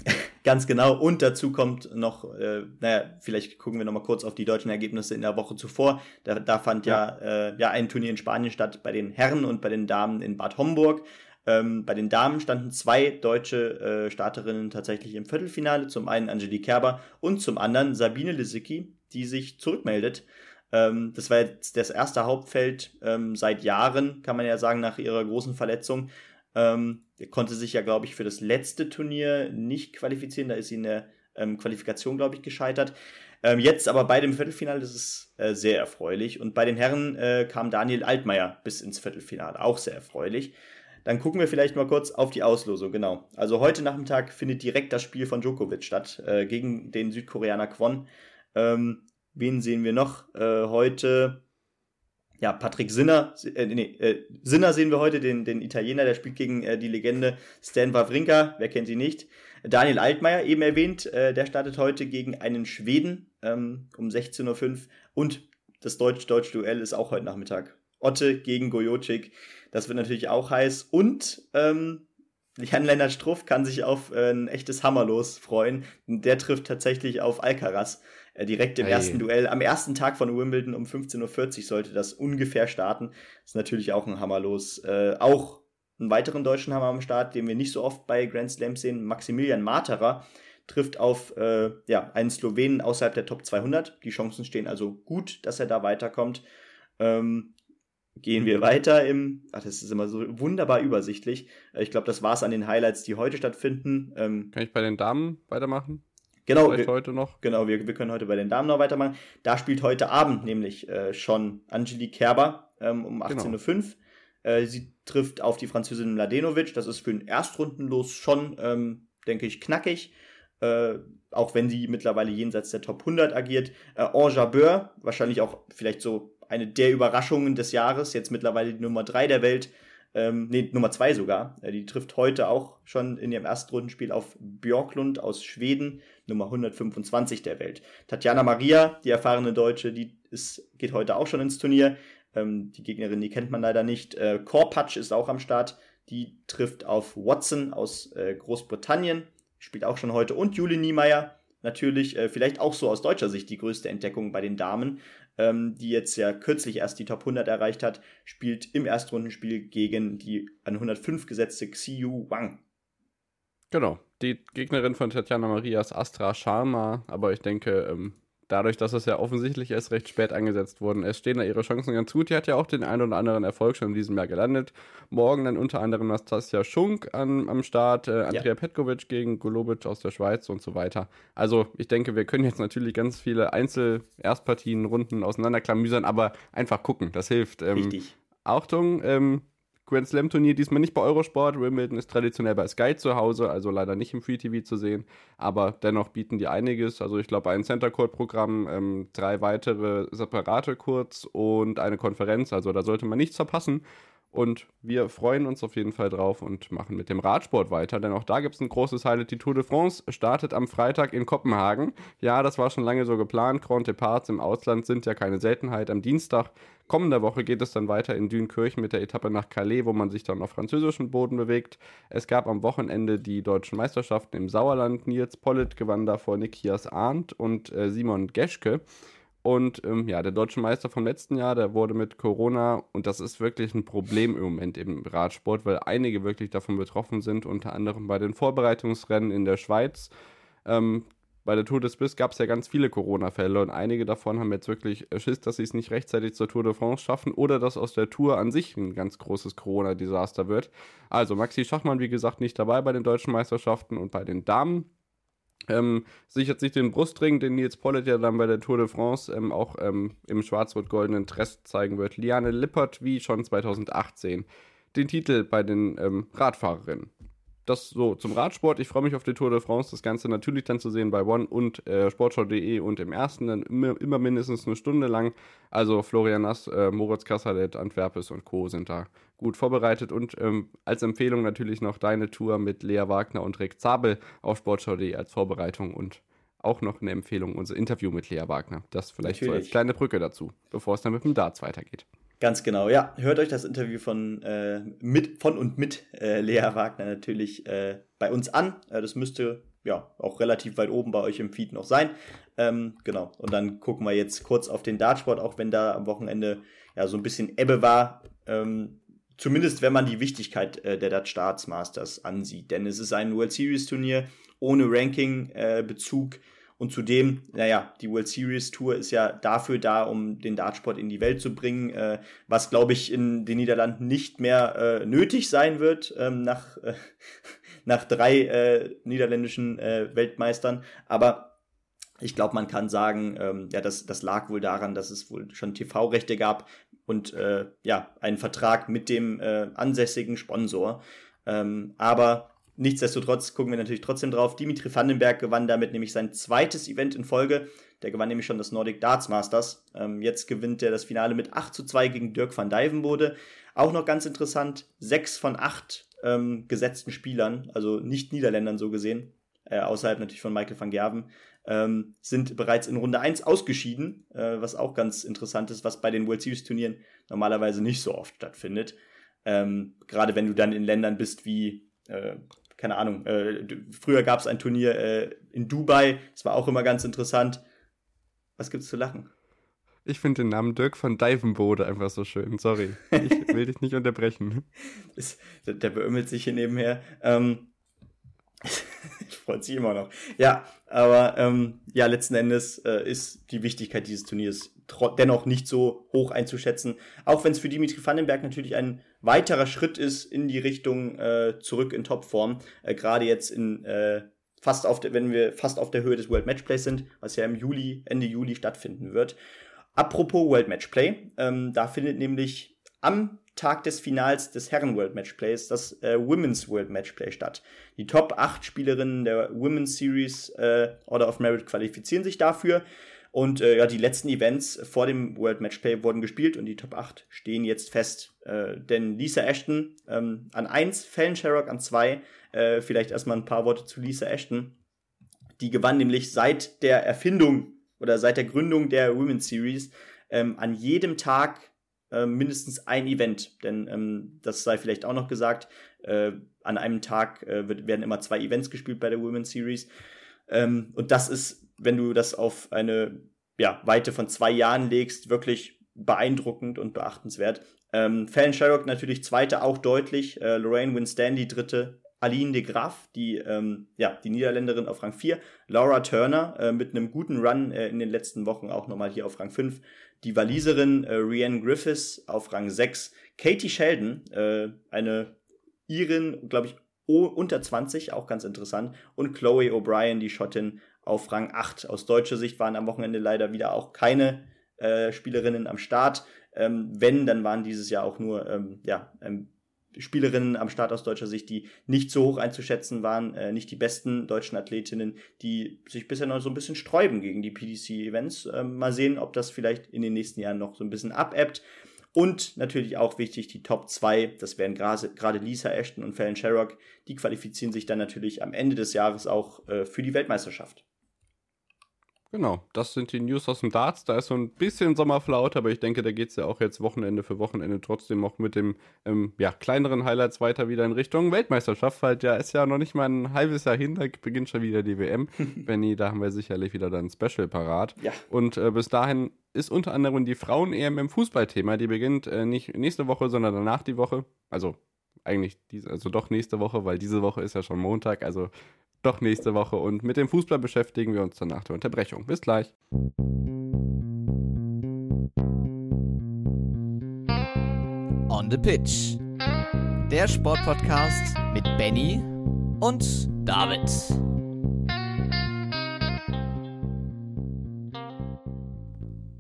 Ganz genau. Und dazu kommt noch, äh, naja, vielleicht gucken wir noch mal kurz auf die deutschen Ergebnisse in der Woche zuvor. Da, da fand ja, ja, äh, ja ein Turnier in Spanien statt bei den Herren und bei den Damen in Bad Homburg. Ähm, bei den Damen standen zwei deutsche äh, Starterinnen tatsächlich im Viertelfinale. Zum einen Angelique Kerber und zum anderen Sabine Lisicki, die sich zurückmeldet. Ähm, das war jetzt das erste Hauptfeld ähm, seit Jahren, kann man ja sagen, nach ihrer großen Verletzung. Ähm, er konnte sich ja, glaube ich, für das letzte Turnier nicht qualifizieren. Da ist sie in der ähm, Qualifikation, glaube ich, gescheitert. Ähm, jetzt aber bei dem Viertelfinale, das ist äh, sehr erfreulich. Und bei den Herren äh, kam Daniel Altmaier bis ins Viertelfinale, auch sehr erfreulich. Dann gucken wir vielleicht mal kurz auf die Auslosung, genau. Also heute Nachmittag findet direkt das Spiel von Djokovic statt, äh, gegen den Südkoreaner Kwon. Ähm, wen sehen wir noch? Äh, heute ja, Patrick Sinner, äh, nee, äh, Sinner sehen wir heute, den, den Italiener, der spielt gegen äh, die Legende Stan Wawrinka, wer kennt sie nicht. Daniel Altmaier, eben erwähnt, äh, der startet heute gegen einen Schweden ähm, um 16.05 Uhr und das Deutsch-Deutsch-Duell ist auch heute Nachmittag. Otte gegen Gojocic, das wird natürlich auch heiß und ähm, Jan-Lennart Struff kann sich auf äh, ein echtes Hammerlos freuen. Der trifft tatsächlich auf Alcaraz. Äh, direkt im hey. ersten Duell. Am ersten Tag von Wimbledon um 15.40 Uhr sollte das ungefähr starten. ist natürlich auch ein Hammerlos. Äh, auch einen weiteren deutschen Hammer am Start, den wir nicht so oft bei Grand Slams sehen, Maximilian Materer, trifft auf äh, ja, einen Slowenen außerhalb der Top 200. Die Chancen stehen also gut, dass er da weiterkommt. Ähm, gehen wir weiter im, ach, das ist immer so wunderbar übersichtlich. Äh, ich glaube, das war's an den Highlights, die heute stattfinden. Ähm, Kann ich bei den Damen weitermachen? Genau, wir, heute noch. Genau, wir, wir können heute bei den Damen noch weitermachen. Da spielt heute Abend nämlich äh, schon Angelique Kerber ähm, um 18.05 genau. Uhr. Äh, sie trifft auf die Französin Mladenovic. Das ist für ein Erstrundenlos schon, ähm, denke ich, knackig. Äh, auch wenn sie mittlerweile jenseits der Top 100 agiert. Äh, Anja Beur, wahrscheinlich auch vielleicht so eine der Überraschungen des Jahres, jetzt mittlerweile die Nummer 3 der Welt, ähm, nee, Nummer zwei sogar. Äh, die trifft heute auch schon in ihrem Erstrundenspiel auf Björklund aus Schweden, Nummer 125 der Welt. Tatjana Maria, die erfahrene Deutsche, die ist, geht heute auch schon ins Turnier. Ähm, die Gegnerin, die kennt man leider nicht. Äh, Korpatsch ist auch am Start. Die trifft auf Watson aus äh, Großbritannien, spielt auch schon heute. Und Julie Niemeyer, natürlich äh, vielleicht auch so aus deutscher Sicht die größte Entdeckung bei den Damen ähm, die jetzt ja kürzlich erst die Top 100 erreicht hat, spielt im Erstrundenspiel gegen die an 105 gesetzte Xiu Wang. Genau, die Gegnerin von Tatjana Marias Astra Sharma, aber ich denke, ähm, dadurch, dass es ja offensichtlich erst recht spät angesetzt worden ist, stehen da ihre Chancen ganz gut. Die hat ja auch den einen oder anderen Erfolg schon in diesem Jahr gelandet. Morgen dann unter anderem Nastasia Schunk an, am Start, äh, Andrea ja. Petkovic gegen Golobic aus der Schweiz und so weiter. Also ich denke, wir können jetzt natürlich ganz viele Einzel-Erstpartien, Runden auseinanderklamüsern, aber einfach gucken, das hilft. Ähm, Richtig. Achtung, ähm, Grand Slam Turnier diesmal nicht bei Eurosport. Wimbledon ist traditionell bei Sky zu Hause, also leider nicht im Free TV zu sehen. Aber dennoch bieten die einiges. Also ich glaube ein Center Court Programm, ähm, drei weitere separate Courts und eine Konferenz. Also da sollte man nichts verpassen. Und wir freuen uns auf jeden Fall drauf und machen mit dem Radsport weiter, denn auch da gibt es ein großes Highlight. Die Tour de France startet am Freitag in Kopenhagen. Ja, das war schon lange so geplant. Grand Departs im Ausland sind ja keine Seltenheit. Am Dienstag kommender Woche geht es dann weiter in Dünkirchen mit der Etappe nach Calais, wo man sich dann auf französischem Boden bewegt. Es gab am Wochenende die deutschen Meisterschaften im Sauerland. Nils Pollitt gewann da vor Nikias Arndt und äh, Simon Geschke. Und ähm, ja, der deutsche Meister vom letzten Jahr, der wurde mit Corona, und das ist wirklich ein Problem im Moment im Radsport, weil einige wirklich davon betroffen sind, unter anderem bei den Vorbereitungsrennen in der Schweiz. Ähm, bei der Tour des Biss gab es ja ganz viele Corona-Fälle und einige davon haben jetzt wirklich Schiss, dass sie es nicht rechtzeitig zur Tour de France schaffen oder dass aus der Tour an sich ein ganz großes Corona-Desaster wird. Also Maxi Schachmann, wie gesagt, nicht dabei bei den deutschen Meisterschaften und bei den Damen ähm, sichert sich den Brustring, den Nils Pollitt ja dann bei der Tour de France ähm, auch ähm, im schwarz-rot-goldenen Dress zeigen wird. Liane Lippert, wie schon 2018, den Titel bei den ähm, Radfahrerinnen. Das so zum Radsport. Ich freue mich auf die Tour de France, das Ganze natürlich dann zu sehen bei One und äh, Sportschau.de und im ersten dann immer, immer, mindestens eine Stunde lang. Also Florian Nass, äh, Moritz Kassalet, Antwerpes und Co. sind da gut vorbereitet und ähm, als Empfehlung natürlich noch deine Tour mit Lea Wagner und Rick Zabel auf Sportschau.de als Vorbereitung und auch noch eine Empfehlung, unser Interview mit Lea Wagner. Das vielleicht Natürlich. so als kleine Brücke dazu, bevor es dann mit dem Darts weitergeht. Ganz genau, ja. Hört euch das Interview von, äh, mit, von und mit äh, Lea Wagner natürlich äh, bei uns an. Äh, das müsste ja auch relativ weit oben bei euch im Feed noch sein. Ähm, genau. Und dann gucken wir jetzt kurz auf den Dartsport, auch wenn da am Wochenende ja so ein bisschen Ebbe war. Ähm, zumindest wenn man die Wichtigkeit äh, der Dutch Darts Masters ansieht. Denn es ist ein World Series Turnier ohne Ranking-Bezug. Äh, und zudem, naja, die World Series Tour ist ja dafür da, um den Dartsport in die Welt zu bringen, äh, was, glaube ich, in den Niederlanden nicht mehr äh, nötig sein wird, ähm, nach, äh, nach drei äh, niederländischen äh, Weltmeistern. Aber ich glaube, man kann sagen, ähm, ja, das, das lag wohl daran, dass es wohl schon TV-Rechte gab und äh, ja, einen Vertrag mit dem ansässigen Sponsor. Ähm, aber Nichtsdestotrotz gucken wir natürlich trotzdem drauf. Dimitri Vandenberg gewann damit nämlich sein zweites Event in Folge. Der gewann nämlich schon das Nordic Darts Masters. Ähm, jetzt gewinnt er das Finale mit 8 zu 2 gegen Dirk van Dijvenbode. Auch noch ganz interessant, sechs von acht ähm, gesetzten Spielern, also nicht Niederländern so gesehen, äh, außerhalb natürlich von Michael van Gerven, ähm, sind bereits in Runde 1 ausgeschieden, äh, was auch ganz interessant ist, was bei den World Series Turnieren normalerweise nicht so oft stattfindet. Ähm, gerade wenn du dann in Ländern bist wie äh, keine Ahnung, äh, früher gab es ein Turnier äh, in Dubai, das war auch immer ganz interessant. Was gibt's zu lachen? Ich finde den Namen Dirk von Divenbode einfach so schön. Sorry. Ich will dich nicht unterbrechen. Ist, der beömmelt sich hier nebenher. Ähm, freut sich immer noch. Ja, aber ähm, ja, letzten Endes äh, ist die Wichtigkeit dieses Turniers dennoch nicht so hoch einzuschätzen. Auch wenn es für Dimitri Vandenberg natürlich ein weiterer Schritt ist in die Richtung äh, zurück in Topform. Äh, Gerade jetzt in äh, fast auf der, wenn wir fast auf der Höhe des World Matchplay sind, was ja im Juli, Ende Juli stattfinden wird. Apropos World Matchplay, ähm, da findet nämlich am Tag des Finals des Herren World Matchplays das äh, Women's World Matchplay statt. Die Top 8 Spielerinnen der Women's Series äh, Order of Merit qualifizieren sich dafür. Und äh, ja, die letzten Events vor dem World Matchplay wurden gespielt und die Top 8 stehen jetzt fest. Äh, denn Lisa Ashton ähm, an 1, Fallon Sherrock an 2. Äh, vielleicht erstmal ein paar Worte zu Lisa Ashton. Die gewann nämlich seit der Erfindung oder seit der Gründung der Women's Series ähm, an jedem Tag äh, mindestens ein Event. Denn ähm, das sei vielleicht auch noch gesagt, äh, an einem Tag äh, wird, werden immer zwei Events gespielt bei der Women's Series. Ähm, und das ist wenn du das auf eine ja, Weite von zwei Jahren legst, wirklich beeindruckend und beachtenswert. Ähm, Fallon Sherrock natürlich zweite, auch deutlich. Äh, Lorraine Winstanley dritte. Aline de Graaf, die, ähm, ja, die Niederländerin auf Rang 4. Laura Turner äh, mit einem guten Run äh, in den letzten Wochen auch nochmal hier auf Rang 5. Die Waliserin äh, Rianne Griffiths auf Rang 6. Katie Sheldon, äh, eine Irin, glaube ich, unter 20, auch ganz interessant. Und Chloe O'Brien, die Schottin, auf Rang 8. Aus deutscher Sicht waren am Wochenende leider wieder auch keine äh, Spielerinnen am Start. Ähm, wenn, dann waren dieses Jahr auch nur ähm, ja, ähm, Spielerinnen am Start aus deutscher Sicht, die nicht so hoch einzuschätzen waren, äh, nicht die besten deutschen Athletinnen, die sich bisher noch so ein bisschen sträuben gegen die PDC-Events. Ähm, mal sehen, ob das vielleicht in den nächsten Jahren noch so ein bisschen abebbt. Und natürlich auch wichtig, die Top 2, das wären gerade Lisa Ashton und Fallon Sherrock, die qualifizieren sich dann natürlich am Ende des Jahres auch äh, für die Weltmeisterschaft. Genau, das sind die News aus dem Darts. Da ist so ein bisschen Sommerflaut, aber ich denke, da geht es ja auch jetzt Wochenende für Wochenende trotzdem auch mit dem ähm, ja, kleineren Highlights weiter wieder in Richtung Weltmeisterschaft. Halt ja, ist ja noch nicht mal ein halbes Jahr hin, da beginnt schon wieder die WM. Benny, da haben wir sicherlich wieder dann ein Special parat. Ja. Und äh, bis dahin ist unter anderem die Frauen-EM im Fußballthema. Die beginnt äh, nicht nächste Woche, sondern danach die Woche. Also eigentlich diese, also doch nächste Woche, weil diese Woche ist ja schon Montag. Also doch nächste Woche. Und mit dem Fußball beschäftigen wir uns dann nach der Unterbrechung. Bis gleich. On the Pitch. Der Sportpodcast mit Benny und David.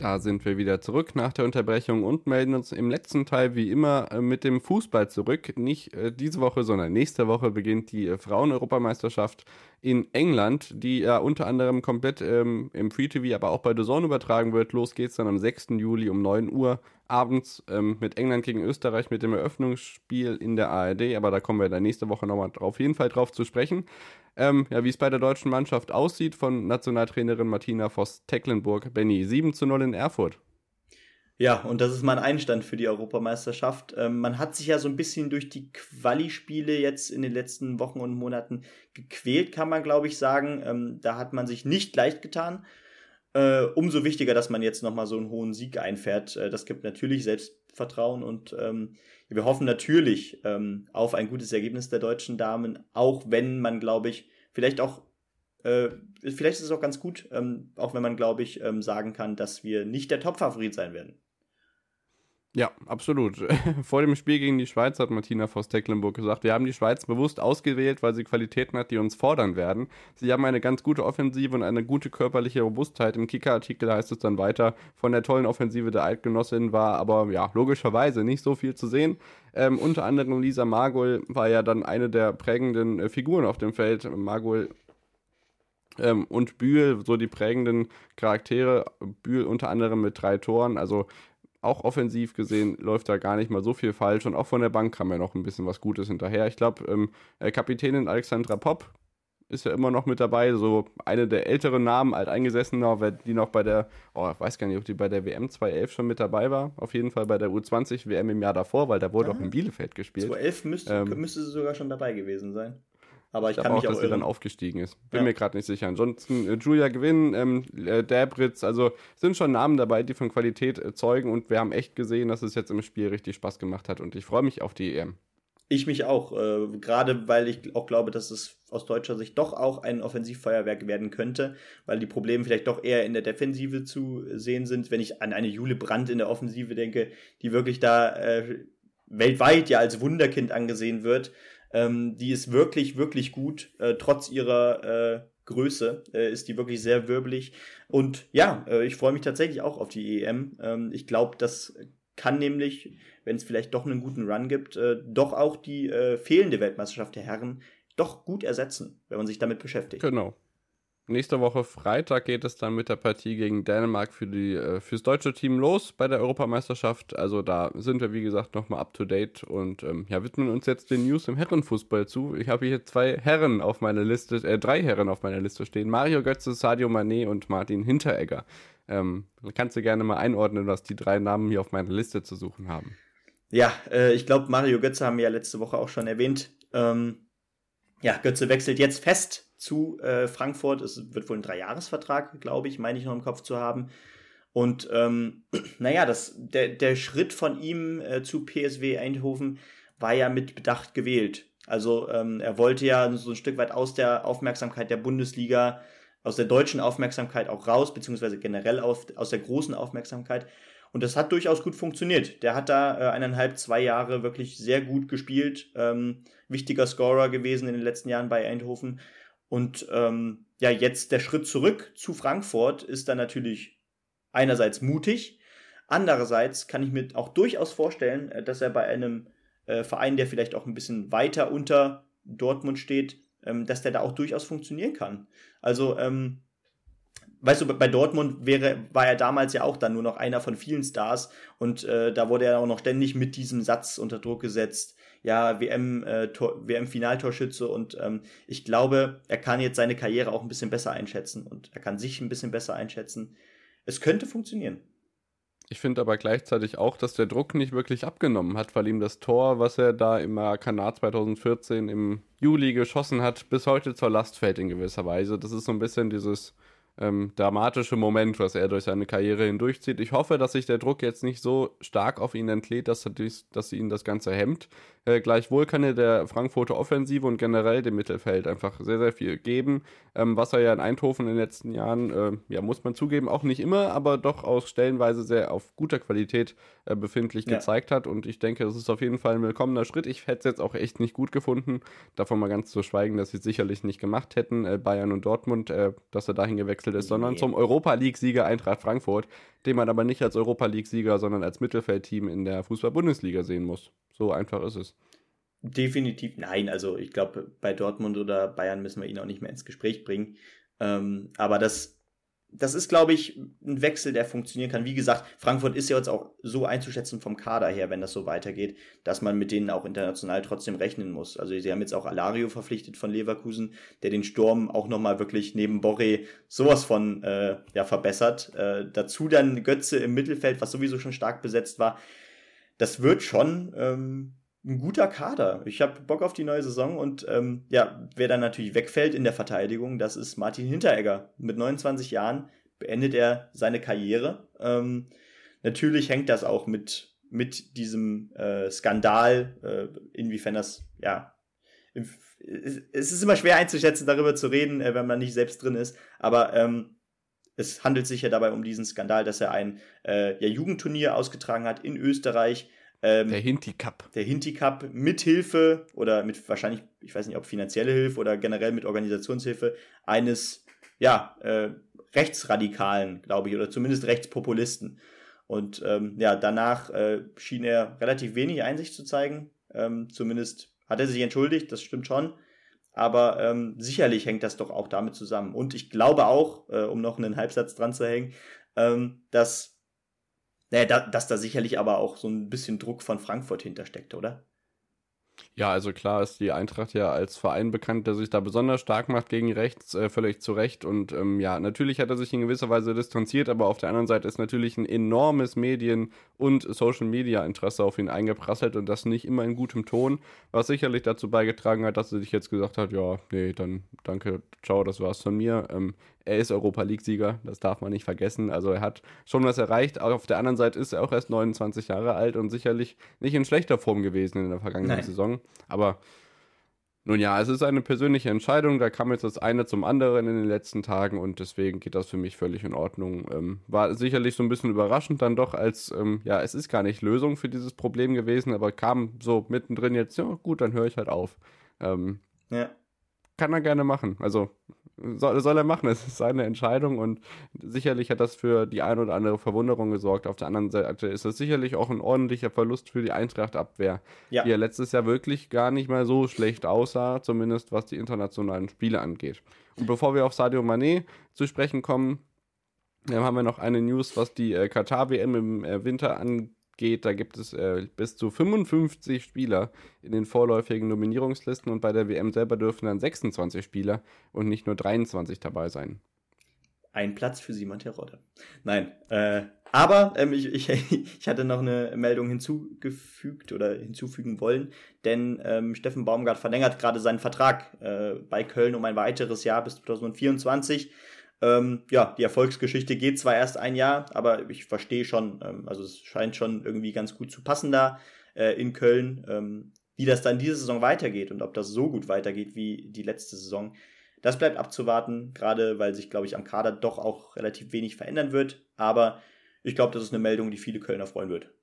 Da sind wir wieder zurück nach der Unterbrechung und melden uns im letzten Teil wie immer äh, mit dem Fußball zurück. Nicht äh, diese Woche, sondern nächste Woche beginnt die äh, Frauen-Europameisterschaft in England, die ja unter anderem komplett ähm, im Free TV, aber auch bei The Zone übertragen wird. Los geht's dann am 6. Juli um 9 Uhr abends ähm, mit England gegen Österreich mit dem Eröffnungsspiel in der ARD. Aber da kommen wir dann nächste Woche nochmal auf jeden Fall drauf zu sprechen. Ähm, ja, wie es bei der deutschen Mannschaft aussieht von Nationaltrainerin Martina Voss-Tecklenburg. Benny, 7 zu 0 in Erfurt. Ja, und das ist mal ein Einstand für die Europameisterschaft. Ähm, man hat sich ja so ein bisschen durch die Quali-Spiele jetzt in den letzten Wochen und Monaten gequält, kann man glaube ich sagen. Ähm, da hat man sich nicht leicht getan. Äh, umso wichtiger, dass man jetzt nochmal so einen hohen Sieg einfährt. Äh, das gibt natürlich Selbstvertrauen und ähm, wir hoffen natürlich ähm, auf ein gutes Ergebnis der deutschen Damen, auch wenn man, glaube ich, vielleicht auch äh, vielleicht ist es auch ganz gut, ähm, auch wenn man, glaube ich, ähm, sagen kann, dass wir nicht der Top-Favorit sein werden. Ja, absolut. Vor dem Spiel gegen die Schweiz hat Martina Voss-Tecklenburg gesagt, wir haben die Schweiz bewusst ausgewählt, weil sie Qualitäten hat, die uns fordern werden. Sie haben eine ganz gute Offensive und eine gute körperliche Robustheit. Im Kicker-Artikel heißt es dann weiter, von der tollen Offensive der Altgenossin war aber ja logischerweise nicht so viel zu sehen. Ähm, unter anderem Lisa Margol war ja dann eine der prägenden äh, Figuren auf dem Feld. Margol ähm, und Bühl, so die prägenden Charaktere. Bühl unter anderem mit drei Toren. Also auch offensiv gesehen läuft da gar nicht mal so viel falsch und auch von der Bank kam ja noch ein bisschen was Gutes hinterher. Ich glaube, ähm, äh, Kapitänin Alexandra Popp ist ja immer noch mit dabei, so eine der älteren Namen, alteingesessener, die noch bei der, oh, ich weiß gar nicht, ob die bei der WM 2011 schon mit dabei war, auf jeden Fall bei der U20 WM im Jahr davor, weil da wurde ah, auch in Bielefeld gespielt. 2011 müsste, ähm, müsste sie sogar schon dabei gewesen sein. Aber ich, ich kann mich auch, dass irren. sie dann aufgestiegen ist. Bin ja. mir gerade nicht sicher. Ansonsten äh, Julia Gewinn, ähm, äh, Dabritz, also sind schon Namen dabei, die von Qualität äh, zeugen und wir haben echt gesehen, dass es jetzt im Spiel richtig Spaß gemacht hat und ich freue mich auf die EM. Ich mich auch, äh, gerade weil ich auch glaube, dass es aus deutscher Sicht doch auch ein Offensivfeuerwerk werden könnte, weil die Probleme vielleicht doch eher in der Defensive zu sehen sind. Wenn ich an eine Jule Brandt in der Offensive denke, die wirklich da äh, weltweit ja als Wunderkind angesehen wird, ähm, die ist wirklich, wirklich gut, äh, trotz ihrer äh, Größe äh, ist die wirklich sehr wirbelig. Und ja, äh, ich freue mich tatsächlich auch auf die EM. Ähm, ich glaube, das kann nämlich, wenn es vielleicht doch einen guten Run gibt, äh, doch auch die äh, fehlende Weltmeisterschaft der Herren doch gut ersetzen, wenn man sich damit beschäftigt. Genau. Nächste Woche Freitag geht es dann mit der Partie gegen Dänemark für die, äh, fürs deutsche Team los bei der Europameisterschaft. Also da sind wir, wie gesagt, nochmal up to date und ähm, ja, widmen uns jetzt den News im Herrenfußball zu. Ich habe hier zwei Herren auf meiner Liste, äh, drei Herren auf meiner Liste stehen. Mario Götze, Sadio Mané und Martin Hinteregger. Ähm, kannst du gerne mal einordnen, was die drei Namen hier auf meiner Liste zu suchen haben. Ja, äh, ich glaube, Mario Götze haben wir ja letzte Woche auch schon erwähnt. Ähm, ja, Götze wechselt jetzt fest zu äh, Frankfurt. Es wird wohl ein Dreijahresvertrag, glaube ich, meine ich noch im Kopf zu haben. Und ähm, naja, das, der, der Schritt von ihm äh, zu PSW Eindhoven war ja mit Bedacht gewählt. Also ähm, er wollte ja so ein Stück weit aus der Aufmerksamkeit der Bundesliga, aus der deutschen Aufmerksamkeit auch raus, beziehungsweise generell auf, aus der großen Aufmerksamkeit. Und das hat durchaus gut funktioniert. Der hat da äh, eineinhalb, zwei Jahre wirklich sehr gut gespielt. Ähm, wichtiger Scorer gewesen in den letzten Jahren bei Eindhoven. Und ähm, ja, jetzt der Schritt zurück zu Frankfurt ist dann natürlich einerseits mutig, andererseits kann ich mir auch durchaus vorstellen, äh, dass er bei einem äh, Verein, der vielleicht auch ein bisschen weiter unter Dortmund steht, ähm, dass der da auch durchaus funktionieren kann. Also, ähm, weißt du, bei Dortmund wäre, war er damals ja auch dann nur noch einer von vielen Stars und äh, da wurde er auch noch ständig mit diesem Satz unter Druck gesetzt ja, WM, äh, WM-Finaltorschütze und ähm, ich glaube, er kann jetzt seine Karriere auch ein bisschen besser einschätzen und er kann sich ein bisschen besser einschätzen. Es könnte funktionieren. Ich finde aber gleichzeitig auch, dass der Druck nicht wirklich abgenommen hat, weil ihm das Tor, was er da im Kanal 2014 im Juli geschossen hat, bis heute zur Last fällt in gewisser Weise. Das ist so ein bisschen dieses ähm, dramatische Moment, was er durch seine Karriere hindurchzieht. Ich hoffe, dass sich der Druck jetzt nicht so stark auf ihn entlädt, dass, dass ihn das Ganze hemmt. Äh, gleichwohl kann er der Frankfurter Offensive und generell dem Mittelfeld einfach sehr, sehr viel geben. Ähm, was er ja in Eindhoven in den letzten Jahren, äh, ja, muss man zugeben, auch nicht immer, aber doch aus stellenweise sehr auf guter Qualität äh, befindlich ja. gezeigt hat. Und ich denke, das ist auf jeden Fall ein willkommener Schritt. Ich hätte es jetzt auch echt nicht gut gefunden. Davon mal ganz zu schweigen, dass sie es sicherlich nicht gemacht hätten, äh, Bayern und Dortmund, äh, dass er dahin gewechselt gewechselt ist, nee. sondern zum Europa League-Sieger Eintracht Frankfurt, den man aber nicht als Europa League-Sieger, sondern als Mittelfeldteam in der Fußball-Bundesliga sehen muss. So einfach ist es. Definitiv nein. Also ich glaube, bei Dortmund oder Bayern müssen wir ihn auch nicht mehr ins Gespräch bringen. Ähm, aber das, das ist, glaube ich, ein Wechsel, der funktionieren kann. Wie gesagt, Frankfurt ist ja jetzt auch so einzuschätzen vom Kader her, wenn das so weitergeht, dass man mit denen auch international trotzdem rechnen muss. Also sie haben jetzt auch Alario verpflichtet von Leverkusen, der den Sturm auch nochmal wirklich neben Borre sowas von äh, ja, verbessert. Äh, dazu dann Götze im Mittelfeld, was sowieso schon stark besetzt war. Das wird schon ähm, ein guter Kader. Ich habe Bock auf die neue Saison und ähm, ja, wer dann natürlich wegfällt in der Verteidigung, das ist Martin Hinteregger. Mit 29 Jahren beendet er seine Karriere. Ähm, natürlich hängt das auch mit, mit diesem äh, Skandal, äh, inwiefern das, ja, es ist immer schwer einzuschätzen, darüber zu reden, äh, wenn man nicht selbst drin ist, aber ähm, es handelt sich ja dabei um diesen Skandal, dass er ein äh, ja, Jugendturnier ausgetragen hat in Österreich, ähm, der Hinti Cup. Der Hinti Cup mit Hilfe oder mit wahrscheinlich, ich weiß nicht, ob finanzielle Hilfe oder generell mit Organisationshilfe eines, ja, äh, Rechtsradikalen, glaube ich, oder zumindest Rechtspopulisten. Und ähm, ja, danach äh, schien er relativ wenig Einsicht zu zeigen. Ähm, zumindest hat er sich entschuldigt, das stimmt schon. Aber ähm, sicherlich hängt das doch auch damit zusammen. Und ich glaube auch, äh, um noch einen Halbsatz dran zu hängen, ähm, dass naja, da, dass da sicherlich aber auch so ein bisschen Druck von Frankfurt hintersteckt, oder? Ja, also klar ist die Eintracht ja als Verein bekannt, der sich da besonders stark macht gegen rechts, äh, völlig zu Recht. Und ähm, ja, natürlich hat er sich in gewisser Weise distanziert, aber auf der anderen Seite ist natürlich ein enormes Medien- und Social-Media-Interesse auf ihn eingeprasselt und das nicht immer in gutem Ton, was sicherlich dazu beigetragen hat, dass er sich jetzt gesagt hat, ja, nee, dann danke, ciao, das war's von mir. Ähm, er ist Europa League-Sieger, das darf man nicht vergessen. Also er hat schon was erreicht. Auf der anderen Seite ist er auch erst 29 Jahre alt und sicherlich nicht in schlechter Form gewesen in der vergangenen Nein. Saison. Aber nun ja, es ist eine persönliche Entscheidung. Da kam jetzt das eine zum anderen in den letzten Tagen und deswegen geht das für mich völlig in Ordnung. Ähm, war sicherlich so ein bisschen überraschend dann doch, als ähm, ja, es ist gar nicht Lösung für dieses Problem gewesen, aber kam so mittendrin jetzt, ja gut, dann höre ich halt auf. Ähm, ja. Kann er gerne machen. Also soll, soll er machen. Es ist seine Entscheidung und sicherlich hat das für die ein oder andere Verwunderung gesorgt. Auf der anderen Seite ist es sicherlich auch ein ordentlicher Verlust für die Eintracht-Abwehr, ja. die ja letztes Jahr wirklich gar nicht mal so schlecht aussah, zumindest was die internationalen Spiele angeht. Und bevor wir auf Sadio Mané zu sprechen kommen, haben wir noch eine News, was die äh, Katar-WM im äh, Winter angeht geht, da gibt es äh, bis zu 55 Spieler in den vorläufigen Nominierungslisten und bei der WM selber dürfen dann 26 Spieler und nicht nur 23 dabei sein. Ein Platz für Simon Terodde. Nein, äh, aber ähm, ich, ich, ich hatte noch eine Meldung hinzugefügt oder hinzufügen wollen, denn ähm, Steffen Baumgart verlängert gerade seinen Vertrag äh, bei Köln um ein weiteres Jahr bis 2024. Ähm, ja, die Erfolgsgeschichte geht zwar erst ein Jahr, aber ich verstehe schon, ähm, also es scheint schon irgendwie ganz gut zu passen da äh, in Köln. Ähm, wie das dann diese Saison weitergeht und ob das so gut weitergeht wie die letzte Saison, das bleibt abzuwarten, gerade weil sich, glaube ich, am Kader doch auch relativ wenig verändern wird. Aber ich glaube, das ist eine Meldung, die viele Kölner freuen wird.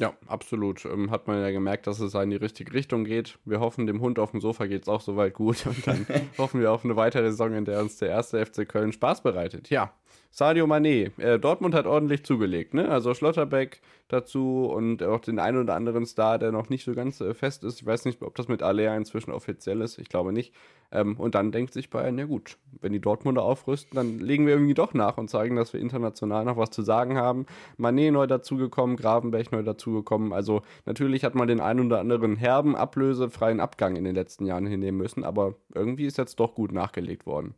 Ja, absolut. Ähm, hat man ja gemerkt, dass es in die richtige Richtung geht. Wir hoffen, dem Hund auf dem Sofa geht es auch soweit gut. Und dann hoffen wir auf eine weitere Saison, in der uns der erste FC Köln Spaß bereitet. Ja, Sadio Mané. Äh, Dortmund hat ordentlich zugelegt, ne? Also Schlotterbeck dazu und auch den einen oder anderen Star, der noch nicht so ganz äh, fest ist. Ich weiß nicht, ob das mit Alea inzwischen offiziell ist. Ich glaube nicht. Ähm, und dann denkt sich Bayern, ja gut, wenn die Dortmunder aufrüsten, dann legen wir irgendwie doch nach und zeigen, dass wir international noch was zu sagen haben. Mané neu dazugekommen, Gravenberg neu dazugekommen. Also natürlich hat man den einen oder anderen herben, ablösefreien Abgang in den letzten Jahren hinnehmen müssen, aber irgendwie ist jetzt doch gut nachgelegt worden.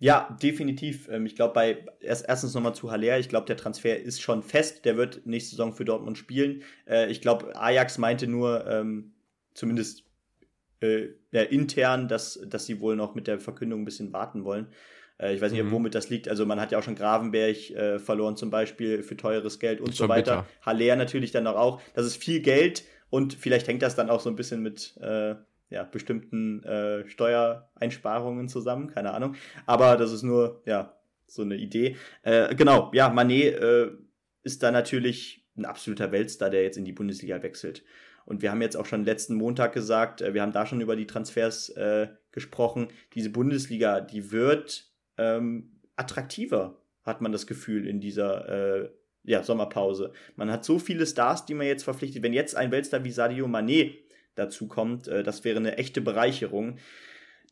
Ja, definitiv. Ähm, ich glaube, bei erst, erstens nochmal zu Haller, ich glaube, der Transfer ist schon fest. Der wird nächste Saison für Dortmund spielen. Äh, ich glaube, Ajax meinte nur, ähm, zumindest äh, ja, intern, dass, dass sie wohl noch mit der Verkündung ein bisschen warten wollen. Äh, ich weiß nicht, mhm. womit das liegt. Also man hat ja auch schon Gravenberg äh, verloren zum Beispiel für teures Geld und so weiter. Bitter. Haller natürlich dann auch. Das ist viel Geld und vielleicht hängt das dann auch so ein bisschen mit äh, ja, bestimmten äh, Steuereinsparungen zusammen, keine Ahnung. Aber das ist nur, ja, so eine Idee. Äh, genau, ja, Manet äh, ist da natürlich ein absoluter Weltstar, der jetzt in die Bundesliga wechselt. Und wir haben jetzt auch schon letzten Montag gesagt, äh, wir haben da schon über die Transfers äh, gesprochen. Diese Bundesliga, die wird ähm, attraktiver, hat man das Gefühl, in dieser äh, ja, Sommerpause. Man hat so viele Stars, die man jetzt verpflichtet. Wenn jetzt ein Weltstar wie Sadio Mané dazu kommt, äh, das wäre eine echte Bereicherung.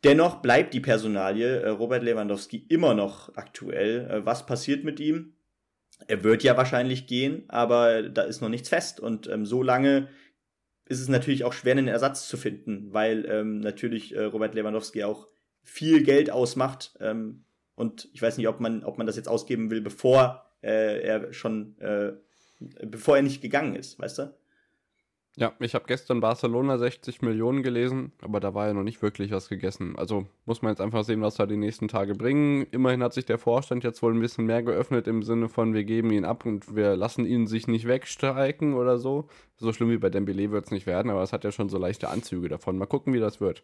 Dennoch bleibt die Personalie äh, Robert Lewandowski immer noch aktuell. Äh, was passiert mit ihm? Er wird ja wahrscheinlich gehen, aber da ist noch nichts fest. Und ähm, so lange ist es natürlich auch schwer, einen Ersatz zu finden, weil ähm, natürlich äh, Robert Lewandowski auch viel Geld ausmacht. Ähm, und ich weiß nicht, ob man, ob man das jetzt ausgeben will, bevor äh, er schon, äh, bevor er nicht gegangen ist, weißt du? Ja, ich habe gestern Barcelona 60 Millionen gelesen, aber da war ja noch nicht wirklich was gegessen. Also muss man jetzt einfach sehen, was da die nächsten Tage bringen. Immerhin hat sich der Vorstand jetzt wohl ein bisschen mehr geöffnet im Sinne von, wir geben ihn ab und wir lassen ihn sich nicht wegstreiken oder so. So schlimm wie bei Dembele wird es nicht werden, aber es hat ja schon so leichte Anzüge davon. Mal gucken, wie das wird.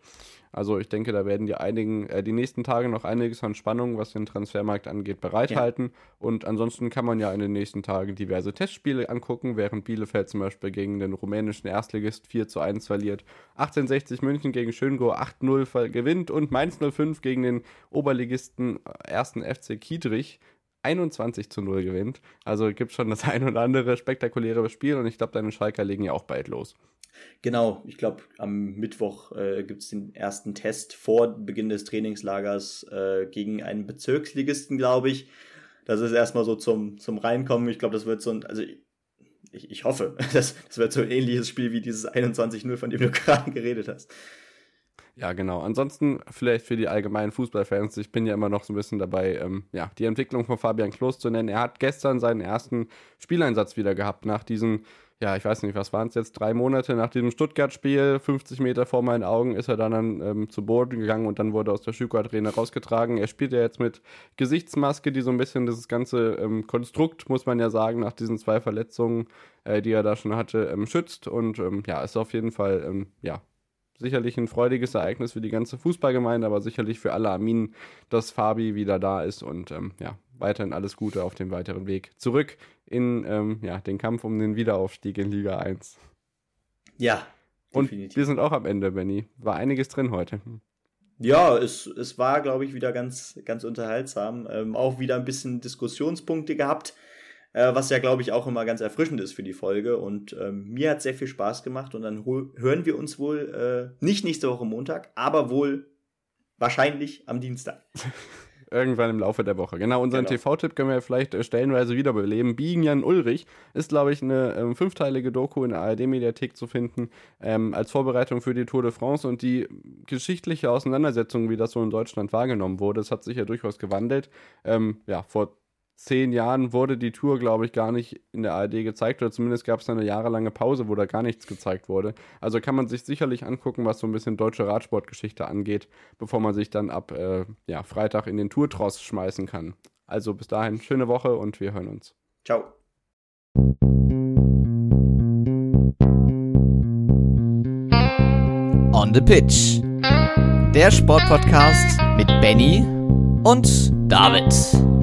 Also ich denke, da werden die einigen, äh, die nächsten Tage noch einiges an Spannung, was den Transfermarkt angeht, bereithalten. Ja. Und ansonsten kann man ja in den nächsten Tagen diverse Testspiele angucken, während Bielefeld zum Beispiel gegen den rumänischen Erstligist 4 zu 1 verliert. 1860 München gegen Schöngo 8-0 gewinnt und Mainz 05 gegen den Oberligisten 1. Äh, FC Kiedrich 21 zu 0 gewinnt. Also gibt schon das ein oder andere spektakuläre Spiel und ich glaube, deine Schalker legen ja auch bald los. Genau, ich glaube, am Mittwoch äh, gibt es den ersten Test vor Beginn des Trainingslagers äh, gegen einen Bezirksligisten, glaube ich. Das ist erstmal so zum, zum Reinkommen. Ich glaube, das wird so ein, also ich, ich hoffe, das, das wird so ein ähnliches Spiel wie dieses 21-0, von dem du gerade geredet hast. Ja, genau. Ansonsten vielleicht für die allgemeinen Fußballfans, ich bin ja immer noch so ein bisschen dabei, ähm, ja, die Entwicklung von Fabian Klos zu nennen. Er hat gestern seinen ersten Spieleinsatz wieder gehabt, nach diesen, ja, ich weiß nicht, was waren es jetzt, drei Monate nach diesem Stuttgart-Spiel, 50 Meter vor meinen Augen, ist er dann ähm, zu Boden gegangen und dann wurde aus der Schüko-Arena rausgetragen. Er spielt ja jetzt mit Gesichtsmaske, die so ein bisschen dieses ganze ähm, Konstrukt, muss man ja sagen, nach diesen zwei Verletzungen, äh, die er da schon hatte, ähm, schützt und ähm, ja, ist auf jeden Fall, ähm, ja, sicherlich ein freudiges Ereignis für die ganze Fußballgemeinde, aber sicherlich für alle Arminen, dass Fabi wieder da ist und ähm, ja, weiterhin alles Gute auf dem weiteren Weg zurück in ähm, ja, den Kampf um den Wiederaufstieg in Liga 1. Ja. Und definitiv. wir sind auch am Ende, Benny. War einiges drin heute. Ja, es, es war, glaube ich, wieder ganz, ganz unterhaltsam. Ähm, auch wieder ein bisschen Diskussionspunkte gehabt äh, was ja, glaube ich, auch immer ganz erfrischend ist für die Folge. Und ähm, mir hat sehr viel Spaß gemacht und dann hören wir uns wohl äh, nicht nächste Woche Montag, aber wohl wahrscheinlich am Dienstag. Irgendwann im Laufe der Woche. Genau, unseren genau. TV-Tipp können wir vielleicht äh, stellenweise wiederbeleben. Biegen Jan Ulrich ist, glaube ich, eine ähm, fünfteilige Doku in der ARD-Mediathek zu finden, ähm, als Vorbereitung für die Tour de France und die geschichtliche Auseinandersetzung, wie das so in Deutschland wahrgenommen wurde. Das hat sich ja durchaus gewandelt. Ähm, ja, vor zehn Jahren wurde die Tour, glaube ich, gar nicht in der ARD gezeigt oder zumindest gab es eine jahrelange Pause, wo da gar nichts gezeigt wurde. Also kann man sich sicherlich angucken, was so ein bisschen deutsche Radsportgeschichte angeht, bevor man sich dann ab äh, ja, Freitag in den Tourtross schmeißen kann. Also bis dahin, schöne Woche und wir hören uns. Ciao. On the Pitch. Der Sportpodcast mit Benny und David.